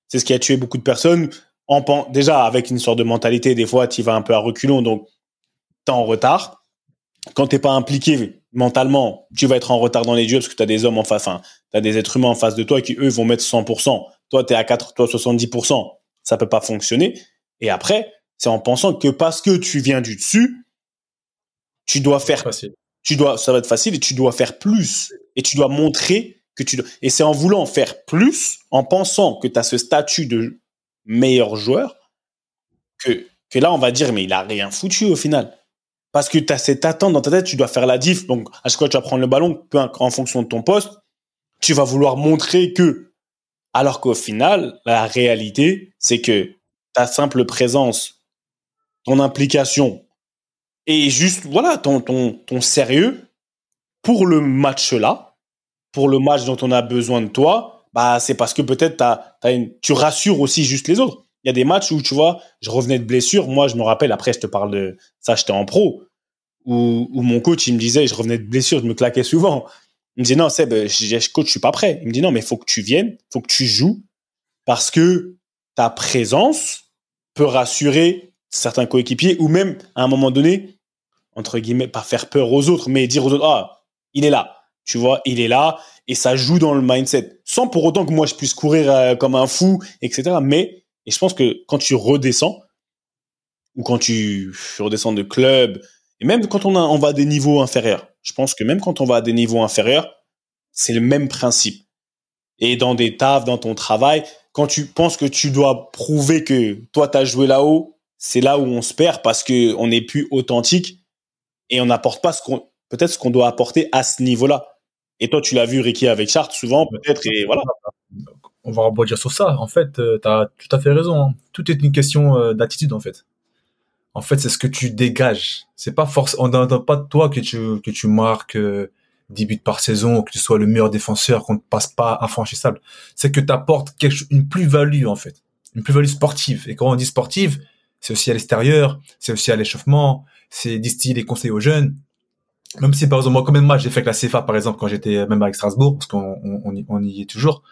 C'est ce qui a tué beaucoup de personnes en déjà avec une sorte de mentalité. Des fois, tu vas un peu à reculons, donc t'es en retard. Quand t'es pas impliqué mentalement, tu vas être en retard dans les duels parce que tu as des hommes en face, enfin, tu as des êtres humains en face de toi qui, eux, vont mettre 100%. Toi, tu es à 4, toi, 70%. Ça peut pas fonctionner. Et après, c'est en pensant que parce que tu viens du dessus, tu dois faire, facile. tu dois, ça va être facile et tu dois faire plus. Et tu dois montrer que tu dois, et c'est en voulant faire plus, en pensant que tu as ce statut de meilleur joueur, que, que là, on va dire, mais il a rien foutu au final. Parce que tu as cette attente dans ta tête, tu dois faire la diff. Donc, à chaque fois que tu vas prendre le ballon, en fonction de ton poste, tu vas vouloir montrer que. Alors qu'au final, la réalité, c'est que ta simple présence, ton implication et juste, voilà, ton, ton, ton sérieux pour le match-là, pour le match dont on a besoin de toi, bah, c'est parce que peut-être tu rassures aussi juste les autres. Il y a des matchs où, tu vois, je revenais de blessure. Moi, je me rappelle, après, je te parle de ça, j'étais en pro, où, où mon coach, il me disait, je revenais de blessure, je me claquais souvent. Il me disait, non, Seb, je, coach, je suis pas prêt. Il me dit, non, mais il faut que tu viennes, faut que tu joues, parce que ta présence peut rassurer certains coéquipiers, ou même, à un moment donné, entre guillemets, pas faire peur aux autres, mais dire aux autres, ah, il est là. Tu vois, il est là, et ça joue dans le mindset. Sans pour autant que moi, je puisse courir euh, comme un fou, etc. Mais et je pense que quand tu redescends, ou quand tu redescends de club, et même quand on, a, on va à des niveaux inférieurs, je pense que même quand on va à des niveaux inférieurs, c'est le même principe. Et dans des tafs, dans ton travail, quand tu penses que tu dois prouver que toi, tu as joué là-haut, c'est là où on se perd parce que on n'est plus authentique et on n'apporte pas ce qu'on, peut-être ce qu'on doit apporter à ce niveau-là. Et toi, tu l'as vu, Ricky, avec Chartres, souvent, peut-être, et voilà on va rebondir sur ça. En fait, tu as tout à fait raison. hein. Tout est une question d'attitude, en fait. En fait, c'est ce que tu dégages. C'est pas force. On n'entend pas de toi que tu que tu marques 10 buts par saison, que tu sois le meilleur défenseur, qu'on ne passe pas infranchissable. C'est que tu apportes quelque, une plus-value, en fait. Une plus-value sportive. Et quand on dit sportive, c'est aussi à l'extérieur, c'est aussi à l'échauffement, c'est distiller les conseils aux jeunes. Même si, par exemple, moi, combien de matchs j'ai fait avec la CFA, par exemple, quand j'étais même avec Strasbourg, parce qu'on on y est toujours.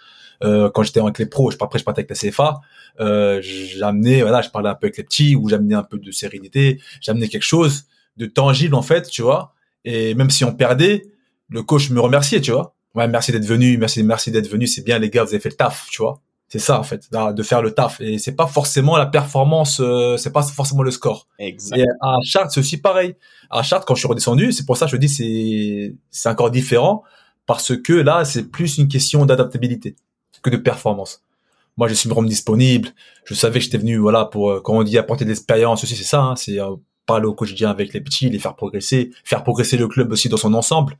Euh, quand j'étais avec les pros, je, après je partais avec la CFA, euh, j'amenais, voilà, je parlais un peu avec les petits, ou j'amenais un peu de sérénité, j'amenais quelque chose de tangible, en fait, tu vois. Et même si on perdait, le coach me remerciait, tu vois. Ouais, merci d'être venu, merci, merci d'être venu, c'est bien les gars, vous avez fait le taf, tu vois. C'est ça en fait, de faire le taf. Et c'est pas forcément la performance, euh, c'est pas forcément le score. Exact. Et à Chartres, c'est aussi pareil. À Chartres, quand je suis redescendu, c'est pour ça que je dis c'est c'est encore différent parce que là, c'est plus une question d'adaptabilité que de performance. Moi, je suis me disponible. Je savais que j'étais venu, voilà, pour euh, quand on dit apporter de l'expérience aussi, c'est ça. Hein, c'est euh, parler au quotidien avec les petits, les faire progresser, faire progresser le club aussi dans son ensemble,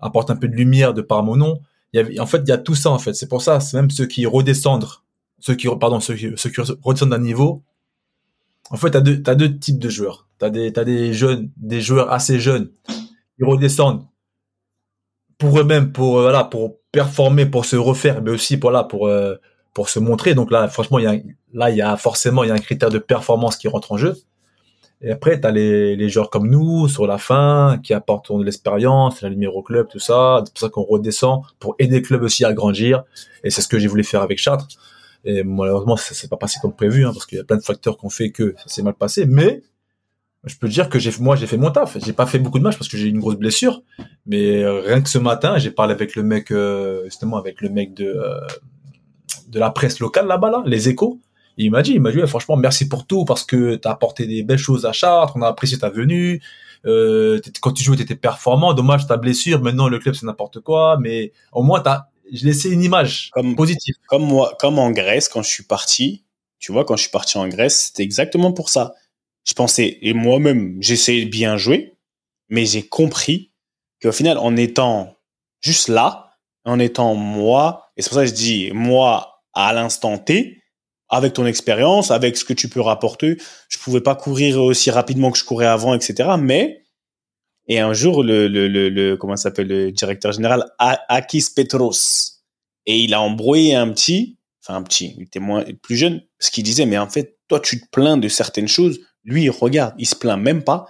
apporter un peu de lumière de par mon nom il y en fait, il y a tout ça, en fait. C'est pour ça, c'est même ceux qui redescendent, ceux qui, pardon, ceux qui, qui redescendent d'un niveau. En fait, t'as deux, deux types de joueurs. T'as des, t'as des jeunes, des joueurs assez jeunes. Ils redescendent pour eux-mêmes, pour, euh, voilà, pour performer, pour se refaire, mais aussi, pour pour, euh, pour se montrer. Donc là, franchement, il y a, là, il y a forcément, il y a un critère de performance qui rentre en jeu. Et après, tu as les, les joueurs comme nous, sur la fin, qui apportent de l'expérience, la lumière au club, tout ça. C'est pour ça qu'on redescend, pour aider le club aussi à grandir. Et c'est ce que j'ai voulu faire avec Chartres. Et malheureusement, ça s'est pas passé comme prévu, hein, parce qu'il y a plein de facteurs qui ont fait que ça s'est mal passé. Mais je peux dire que j'ai, moi, j'ai fait mon taf. J'ai pas fait beaucoup de matchs parce que j'ai eu une grosse blessure. Mais euh, rien que ce matin, j'ai parlé avec le mec, euh, justement, avec le mec de, euh, de la presse locale là-bas, là, les échos il m'a dit, il m'a dit, franchement, merci pour tout parce que tu as apporté des belles choses à Chartres, on a apprécié ta venue. Euh, quand tu jouais, tu étais performant. Dommage ta blessure. Maintenant, le club, c'est n'importe quoi. Mais au moins, t'as, je laissé une image comme, positive. Comme moi, comme en Grèce, quand je suis parti, tu vois, quand je suis parti en Grèce, c'était exactement pour ça. Je pensais, et moi-même, j'essayais de bien jouer, mais j'ai compris qu'au final, en étant juste là, en étant moi, et c'est pour ça que je dis moi à l'instant T, avec ton expérience, avec ce que tu peux rapporter. Je pouvais pas courir aussi rapidement que je courais avant, etc. Mais et un jour, le, le, le, le comment s'appelle le directeur général Akis Petros et il a embrouillé un petit, enfin un petit, il était moins plus jeune, parce qu'il disait mais en fait toi tu te plains de certaines choses, lui regarde, il se plaint même pas,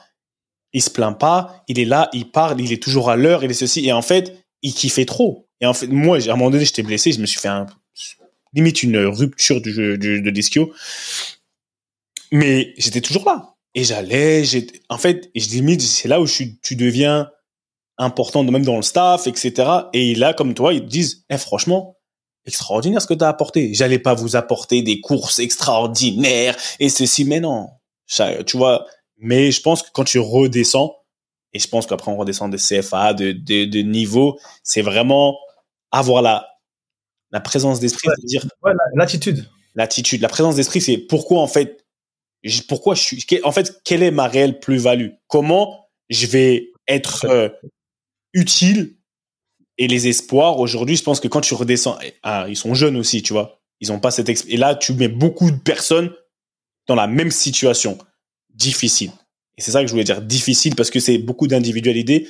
il se plaint pas, il est là, il parle, il est toujours à l'heure, il est ceci et en fait il kiffait trop. Et en fait moi à un moment donné j'étais blessé, je me suis fait limite une rupture de l'ischio. Mais j'étais toujours là. Et j'allais, en fait, je limite, c'est là où tu deviens important, même dans le staff, etc. Et là, comme toi, ils te disent, eh, franchement, extraordinaire ce que tu as apporté. J'allais pas vous apporter des courses extraordinaires et ceci, mais non. Tu vois, mais je pense que quand tu redescends, et je pense qu'après on redescend de CFA, de, de, de niveau, c'est vraiment avoir la, la présence d'esprit, c'est dire l'attitude. L'attitude, la présence d'esprit, c'est pourquoi en fait, pourquoi je suis, en fait, quelle est ma réelle plus-value? Comment je vais être euh, utile Et les espoirs? Aujourd'hui, je pense que quand tu redescends, ah, ils sont jeunes aussi, tu vois. Ils ont pas cette et là, tu mets beaucoup de personnes dans la même situation, difficile. Et c'est ça que je voulais dire, difficile parce que c'est beaucoup d'individualité.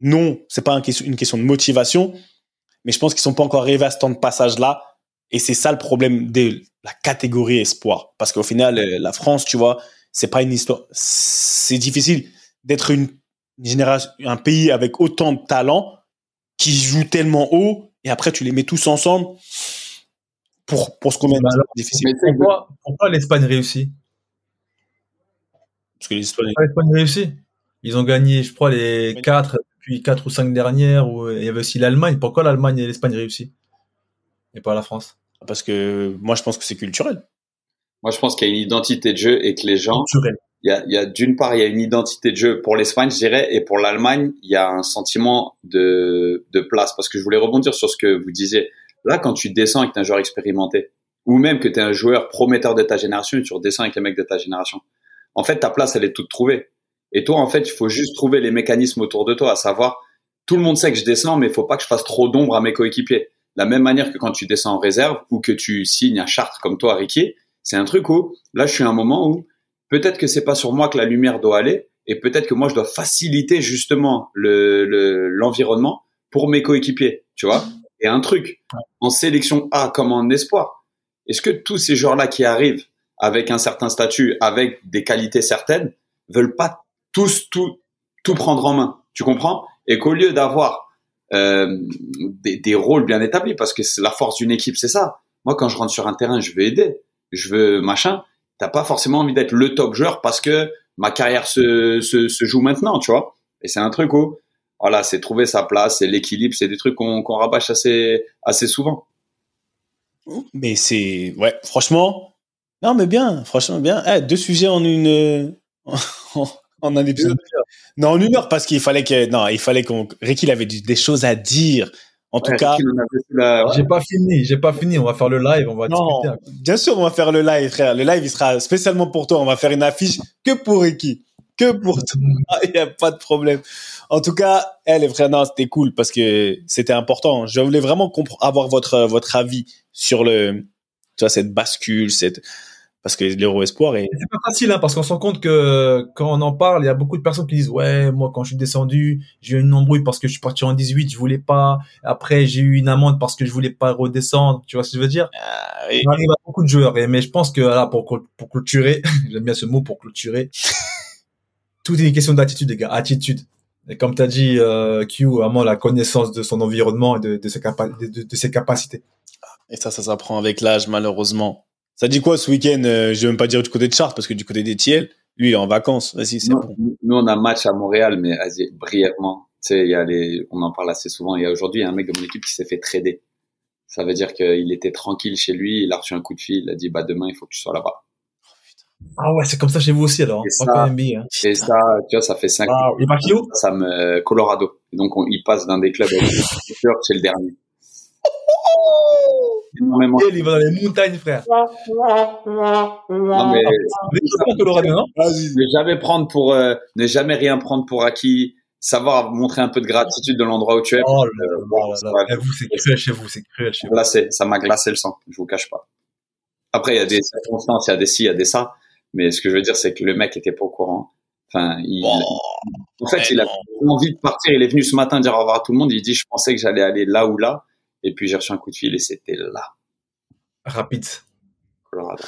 Non, c'est pas une question de motivation, mais je pense qu'ils sont pas encore arrivés à ce temps de passage-là. Et c'est ça le problème de la catégorie espoir. Parce qu'au final, euh, la France, tu vois, c'est pas une histoire. C'est difficile d'être une génération, un pays avec autant de talents qui jouent tellement haut et après tu les mets tous ensemble pour, pour ce qu'on met. Bah difficile. Pourquoi, pourquoi l'Espagne réussit? Parce que l'Espagne réussit? Ils ont gagné, je crois, les quatre quatre ou cinq dernières où il y avait aussi l'Allemagne. Pourquoi l'Allemagne et l'Espagne réussissent? Et pas la France? Parce que moi, je pense que c'est culturel. Moi, je pense qu'il y a une identité de jeu et que les gens. Il y a, il y a d'une part, il y a une identité de jeu pour l'Espagne, je dirais, et pour l'Allemagne, il y a un sentiment de, de place. Parce que je voulais rebondir sur ce que vous disiez. Là, quand tu descends et que tu un joueur expérimenté, ou même que tu es un joueur prometteur de ta génération et tu redescends avec les mecs de ta génération, en fait, ta place, elle est toute trouvée. Et toi, en fait, il faut juste trouver les mécanismes autour de toi, à savoir, tout le monde sait que je descends, mais il faut pas que je fasse trop d'ombre à mes coéquipiers. la même manière que quand tu descends en réserve ou que tu signes à Chartres comme toi, Ricky, c'est un truc où là, je suis à un moment où peut-être que c'est pas sur moi que la lumière doit aller et peut-être que moi, je dois faciliter justement le l'environnement pour mes coéquipiers, tu vois? Et un truc en sélection A comme en espoir, est-ce que tous ces joueurs-là qui arrivent avec un certain statut, avec des qualités certaines, veulent pas tous tout tout prendre en main, tu comprends? Et qu'au lieu d'avoir euh, des, des, rôles bien établis, parce que c'est la force d'une équipe, c'est ça. Moi, quand je rentre sur un terrain, je veux aider, je veux machin. T'as pas forcément envie d'être le top joueur parce que ma carrière se, se, se joue maintenant, tu vois? Et c'est un truc où, voilà, c'est trouver sa place, c'est l'équilibre, c'est des trucs qu'on qu'on rabâche assez, assez souvent. Mais c'est, ouais, franchement, non, mais bien, franchement, bien. Eh, deux sujets en une, en un épisode. Non, en une heure, parce qu'il fallait que, non, il fallait qu'on, Ricky, il avait des choses à dire. En tout cas, j'ai pas fini, j'ai pas fini. On va faire le live, on va non, discuter. Bien sûr, on va faire le live, frère. Le live, il sera spécialement pour toi. On va faire une affiche que pour Ricky, que pour toi. Il y a pas de problème. En tout cas, elle, les frères, non, c'était cool parce que c'était important. Je voulais vraiment avoir votre votre avis sur le, tu vois, cette bascule, cette parce que l'Euro Espoir est. C'est pas facile, hein, parce qu'on se rend compte que quand on en parle, il y a beaucoup de personnes qui disent ouais, moi quand je suis descendu, j'ai eu une embrouille parce que je suis parti en 18, je voulais pas. Après, j'ai eu une amende parce que je voulais pas redescendre. Tu vois ce que je veux dire? Ah, oui. Il arrive à beaucoup de joueurs, mais je pense que là, pour pour clôturer, j'aime bien ce mot pour clôturer. tout est une question d'attitude, les gars, attitude. Et comme tu as dit, euh, Q, vraiment la connaissance de son environnement et de, de, ses, de, de ses capacités. Et ça, ça s'apprend avec l'âge, malheureusement. Ça dit quoi ce week-end euh, Je vais même pas dire du côté de Chartres parce que du côté des Thiel, lui il est en vacances. Vas-y, c'est bon. Nous on a match à Montréal, mais vas-y, brièvement. Tu sais, il y a les, on en parle assez souvent. Il y a aujourd'hui un mec de mon équipe qui s'est fait trader. Ça veut dire qu'il était tranquille chez lui, il a reçu un coup de fil, il a dit bah demain il faut que tu sois là-bas. Ah ouais, c'est comme ça chez vous aussi alors. Et, ça, hein. et ça, tu vois, ça fait 5 ah, Il va où? Ça me Colorado. Et donc on, il passe d'un des clubs c'est le dernier énormément. Il va dans les montagnes, frère. Non, mais, ne jamais prendre pour, euh, ne jamais rien prendre pour acquis, savoir montrer un peu de gratitude de l'endroit où tu es. Oh là bon, là Vous, c'est cruel chez vous, c'est cruel chez vous. Glacé, ça m'a glacé le sang, je vous cache pas. Après, il y a des circonstances, il y a des ci, il y a des ça. Mais ce que je veux dire, c'est que le mec était pas au courant. Enfin, il, en fait, il a envie de partir. Il est venu ce matin dire au revoir à tout le monde. Il dit, je pensais que j'allais aller là ou là. Et puis j'ai reçu un coup de fil et c'était là. Rapide. Colorado.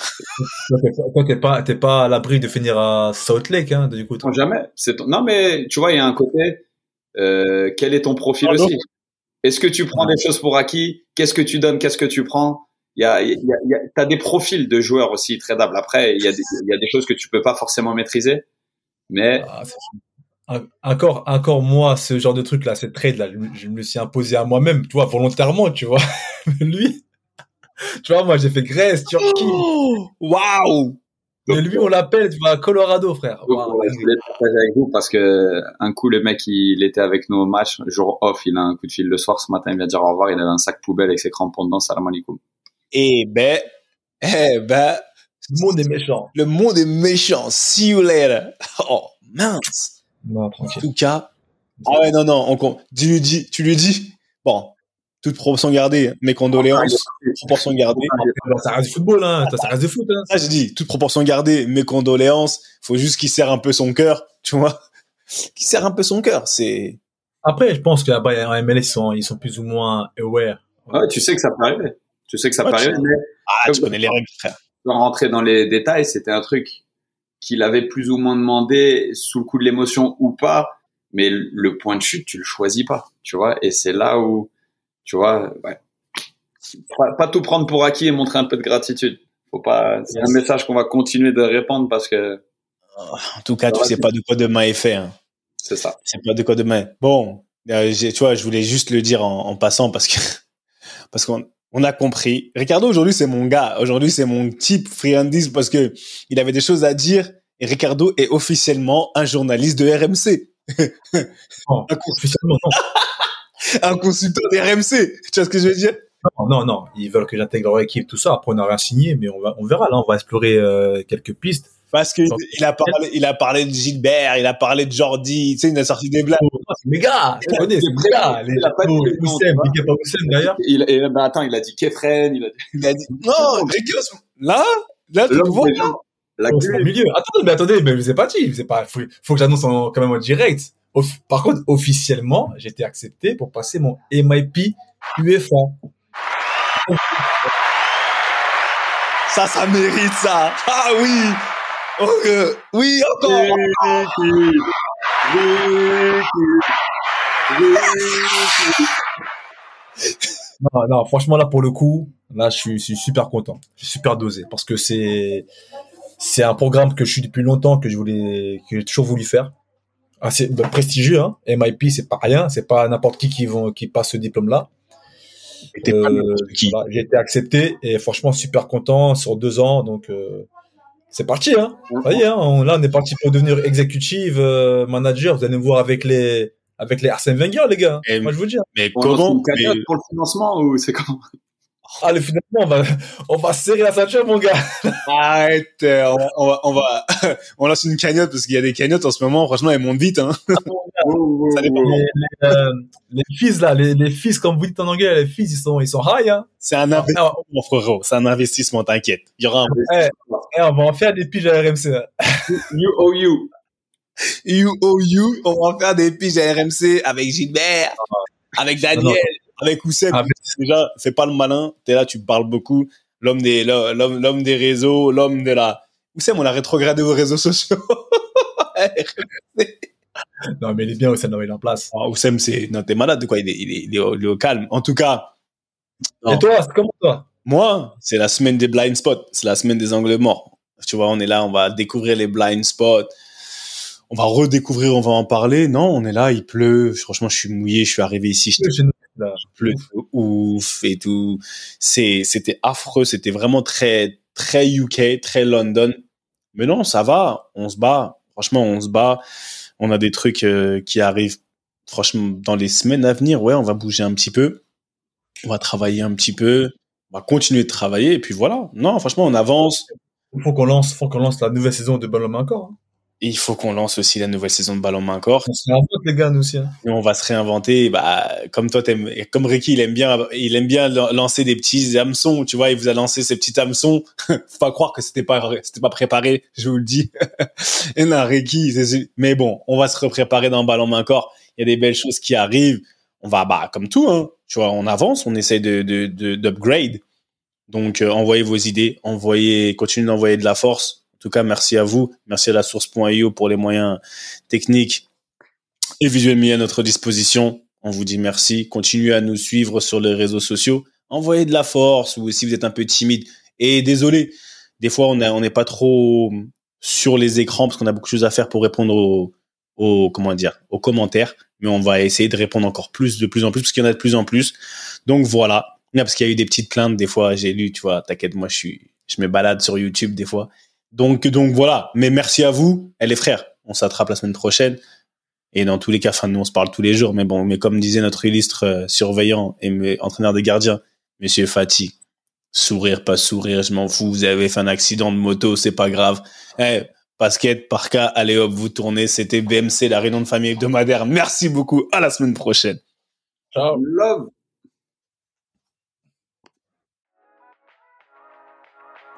Toi, t'es pas, t'es pas à l'abri de finir à Salt Lake, hein, du coup. Non, jamais. C'est Non, mais tu vois, il y a un côté. Euh, quel est ton profil ah, aussi? Est-ce que tu prends des choses pour acquis? Qu'est-ce que tu donnes? Qu'est-ce que tu prends? Il y a, y a, t'as des profils de joueurs aussi tradables. Après, il y a des, y a des choses que tu peux pas forcément maîtriser, mais. Ah, encore, encore moi, ce genre de truc là, cette trade là, je me suis imposé à moi-même, tu vois, volontairement, tu vois. lui, tu vois, moi j'ai fait Grèce, Turquie. Waouh. Mais lui, on l'appelle, tu vois, Colorado, frère. je voulais partager avec vous parce que un coup, le mec, il était avec nous au match, jour off, il a un coup de fil le soir, ce matin, il vient dire au revoir, il avait un sac poubelle avec ses crampons dedans, salam alaikum. Eh ben, eh ben. Le monde est méchant. Le monde est méchant. See you later. Oh, mince. Non, tranquille. En tout cas. Ah ouais, non, non, on, tu lui dis, tu lui dis, bon, toute proportion gardée, mes condoléances, toute proportion gardée. Ça reste du football, hein, ça reste du foot, hein. Ah, j'ai dit, toute proportion gardée, mes condoléances, faut juste qu'il serre un peu son cœur, tu vois. Qu'il serre un peu son cœur, c'est. Après, je pense qu'en MLS, ils sont, ils sont plus ou moins aware. Ouais, tu sais que ça peut arriver. Tu sais que ça arriver, mais. Ah, tu connais les règles, frère. Sans rentrer dans les détails, c'était un truc qu'il avait plus ou moins demandé sous le coup de l'émotion ou pas, mais le point de chute, tu le choisis pas, tu vois, et c'est là où, tu vois, ouais. Pas, tout prendre pour acquis et montrer un peu de gratitude. Faut pas, c'est un message qu'on va continuer de répandre parce que. En tout cas, tu sais pas de quoi demain est fait. Hein. C'est ça. C'est pas de quoi demain. Bon, euh, tu vois, je voulais juste le dire en, en passant parce que parce qu'on on a compris. Ricardo, aujourd'hui, c'est mon gars. Aujourd'hui, c'est mon type friandise parce que il avait des choses à dire. Et Ricardo est officiellement un journaliste de RMC. Un consultant de RMC. Tu vois ce que je veux dire? Non, non, non. Ils veulent que j'intègre leur équipe, tout ça. Après, on n'a rien signé, mais on, va, on verra. Là, on va explorer euh, quelques pistes. Parce qu'il il a parlé, il a parlé de Gilbert, il a parlé de Jordi, tu sais, il a sorti des blagues. Mais gars, je connais, c'est gars. Les Il a pas dit les noms, Oussem. Big up à Oussem, d'ailleurs. Il, et, bah, attends, il a dit Kefren, il a dit Il a dit, non, Ricky, là, là, tu vois. La Oh, au gueule. milieu. Attendez, mais attendez, mais c'est pas dit. C'est pas, faut, faut que j'annonce quand même en direct. Par contre, officiellement, j'ai été accepté pour passer mon MIP UEFA. ça, ça mérite ça. Ah oui. Oh, euh, oui, encore. Non, non, franchement, là, pour le coup, là, je suis, je suis super content. Je suis super dosé parce que c'est, c'est un programme que je suis depuis longtemps, que je voulais, que j'ai toujours voulu faire. Assez bah, prestigieux, hein. MIP, c'est pas rien. C'est pas n'importe qui qui vont, qui passe ce diplôme-là. Euh, voilà, j'ai été accepté et franchement, super content sur deux ans. Donc, euh, c'est parti, hein. Ça y est, hein, on- là, on est parti pour devenir exécutive, euh, manager. Vous allez me voir avec les, avec les Arsène Wenger, les gars. Et- Moi, je vous dis. hein. Mais comment une cagnotte mais- pour le financement ou c'est comment? Ah, le finalement, on va, on va serrer la ceinture, mon gars. Arrête, euh, on, on va, on va, on lance une cagnotte parce qu'il y a des cagnottes en ce moment. Franchement, elles montent vite. Hein. Ça dépend. Les, les, euh, les fils, là, les, les fils, comme vous dites en anglais, les fils, ils sont, ils sont high, hein. C'est un investissement, mon frérot. C'est un investissement. T'inquiète. Il y aura un Eh, on va en faire des piges à RMC. hein. You owe you. You oh you. On va faire des piges à RMC avec Gilbert, avec Daniel, Non, avec Oussem. Avec- Déjà, fais pas le malin. T'es là, tu parles beaucoup. L'homme des, l'homme, l'homme des réseaux, l'homme de la. Oussem, on a rétrogradé aux réseaux sociaux. Non, mais il est bien, ça il est en place. Ah, Oussem, c'est, non, t'es malade de quoi? Il est, il est, il est, au, il est au calme. En tout cas. non. Et toi, c'est comment toi? Moi, c'est la semaine des blind spots. C'est la semaine des angles morts. Tu vois, on est là, on va découvrir les blind spots. On va redécouvrir, on va en parler. Non, on est là, il pleut. Franchement, je suis mouillé, je suis arrivé ici, je. Pleut de ouf et tout. C'était affreux, c'était vraiment très, très UK, très London. Mais non, ça va, on se bat. Franchement, on se bat. On a des trucs euh, qui arrivent. Franchement, dans les semaines à venir, ouais, on va bouger un petit peu. On va travailler un petit peu. On va continuer de travailler et puis voilà. Non, franchement, on avance. Il faut qu'on lance, faut qu'on lance la nouvelle saison de Ballon encore. Hein. Et il faut qu'on lance aussi la nouvelle saison de Ballon Main Corps. On se réinvente, les gars, nous aussi. Hein. Et on va se réinventer. Bah, comme toi, t'aimes, comme Ricky, il aime bien, il aime bien lan- lancer des petits hameçons. Tu vois, il vous a lancé ces petits hameçons. Faut pas croire que c'était pas, c'était pas préparé. Je vous le dis. et non, Ricky, mais bon, on va se repréparer dans Ballon Main Corps. Il y a des belles choses qui arrivent. On va, bah, comme tout, hein. Tu vois, on avance, on essaye de, de, de- d'upgrade. Donc, euh, envoyez vos idées, envoyez, continuez d'envoyer de la force. En tout cas, merci à vous. Merci à la source.io pour les moyens techniques et visuels mis à notre disposition. On vous dit merci. Continuez à nous suivre sur les réseaux sociaux. Envoyez de la force ou si vous êtes un peu timide. Et désolé, des fois, on a- on n'est pas trop sur les écrans parce qu'on a beaucoup de choses à faire pour répondre aux, comment dire, aux commentaires. Mais on va essayer de répondre encore plus, de plus en plus, parce qu'il y en a de plus en plus. Donc voilà. Parce qu'il y a eu des petites plaintes, des fois, j'ai lu, tu vois, t'inquiète, moi, je suis, je me balade sur YouTube, des fois. Donc, donc voilà. Mais merci à vous, et les frères. On s'attrape la semaine prochaine. Et dans tous les cas, enfin, nous, on se parle tous les jours. Mais bon, mais comme disait notre illustre euh, surveillant et entraîneur des gardiens, Monsieur Fati, sourire, pas sourire, je m'en fous. Vous avez fait un accident de moto, c'est pas grave. Eh, basket, par cas, allez hop, vous tournez. C'était BMC, la réunion de famille hebdomadaire. Merci beaucoup. À la semaine prochaine. Ciao. Love.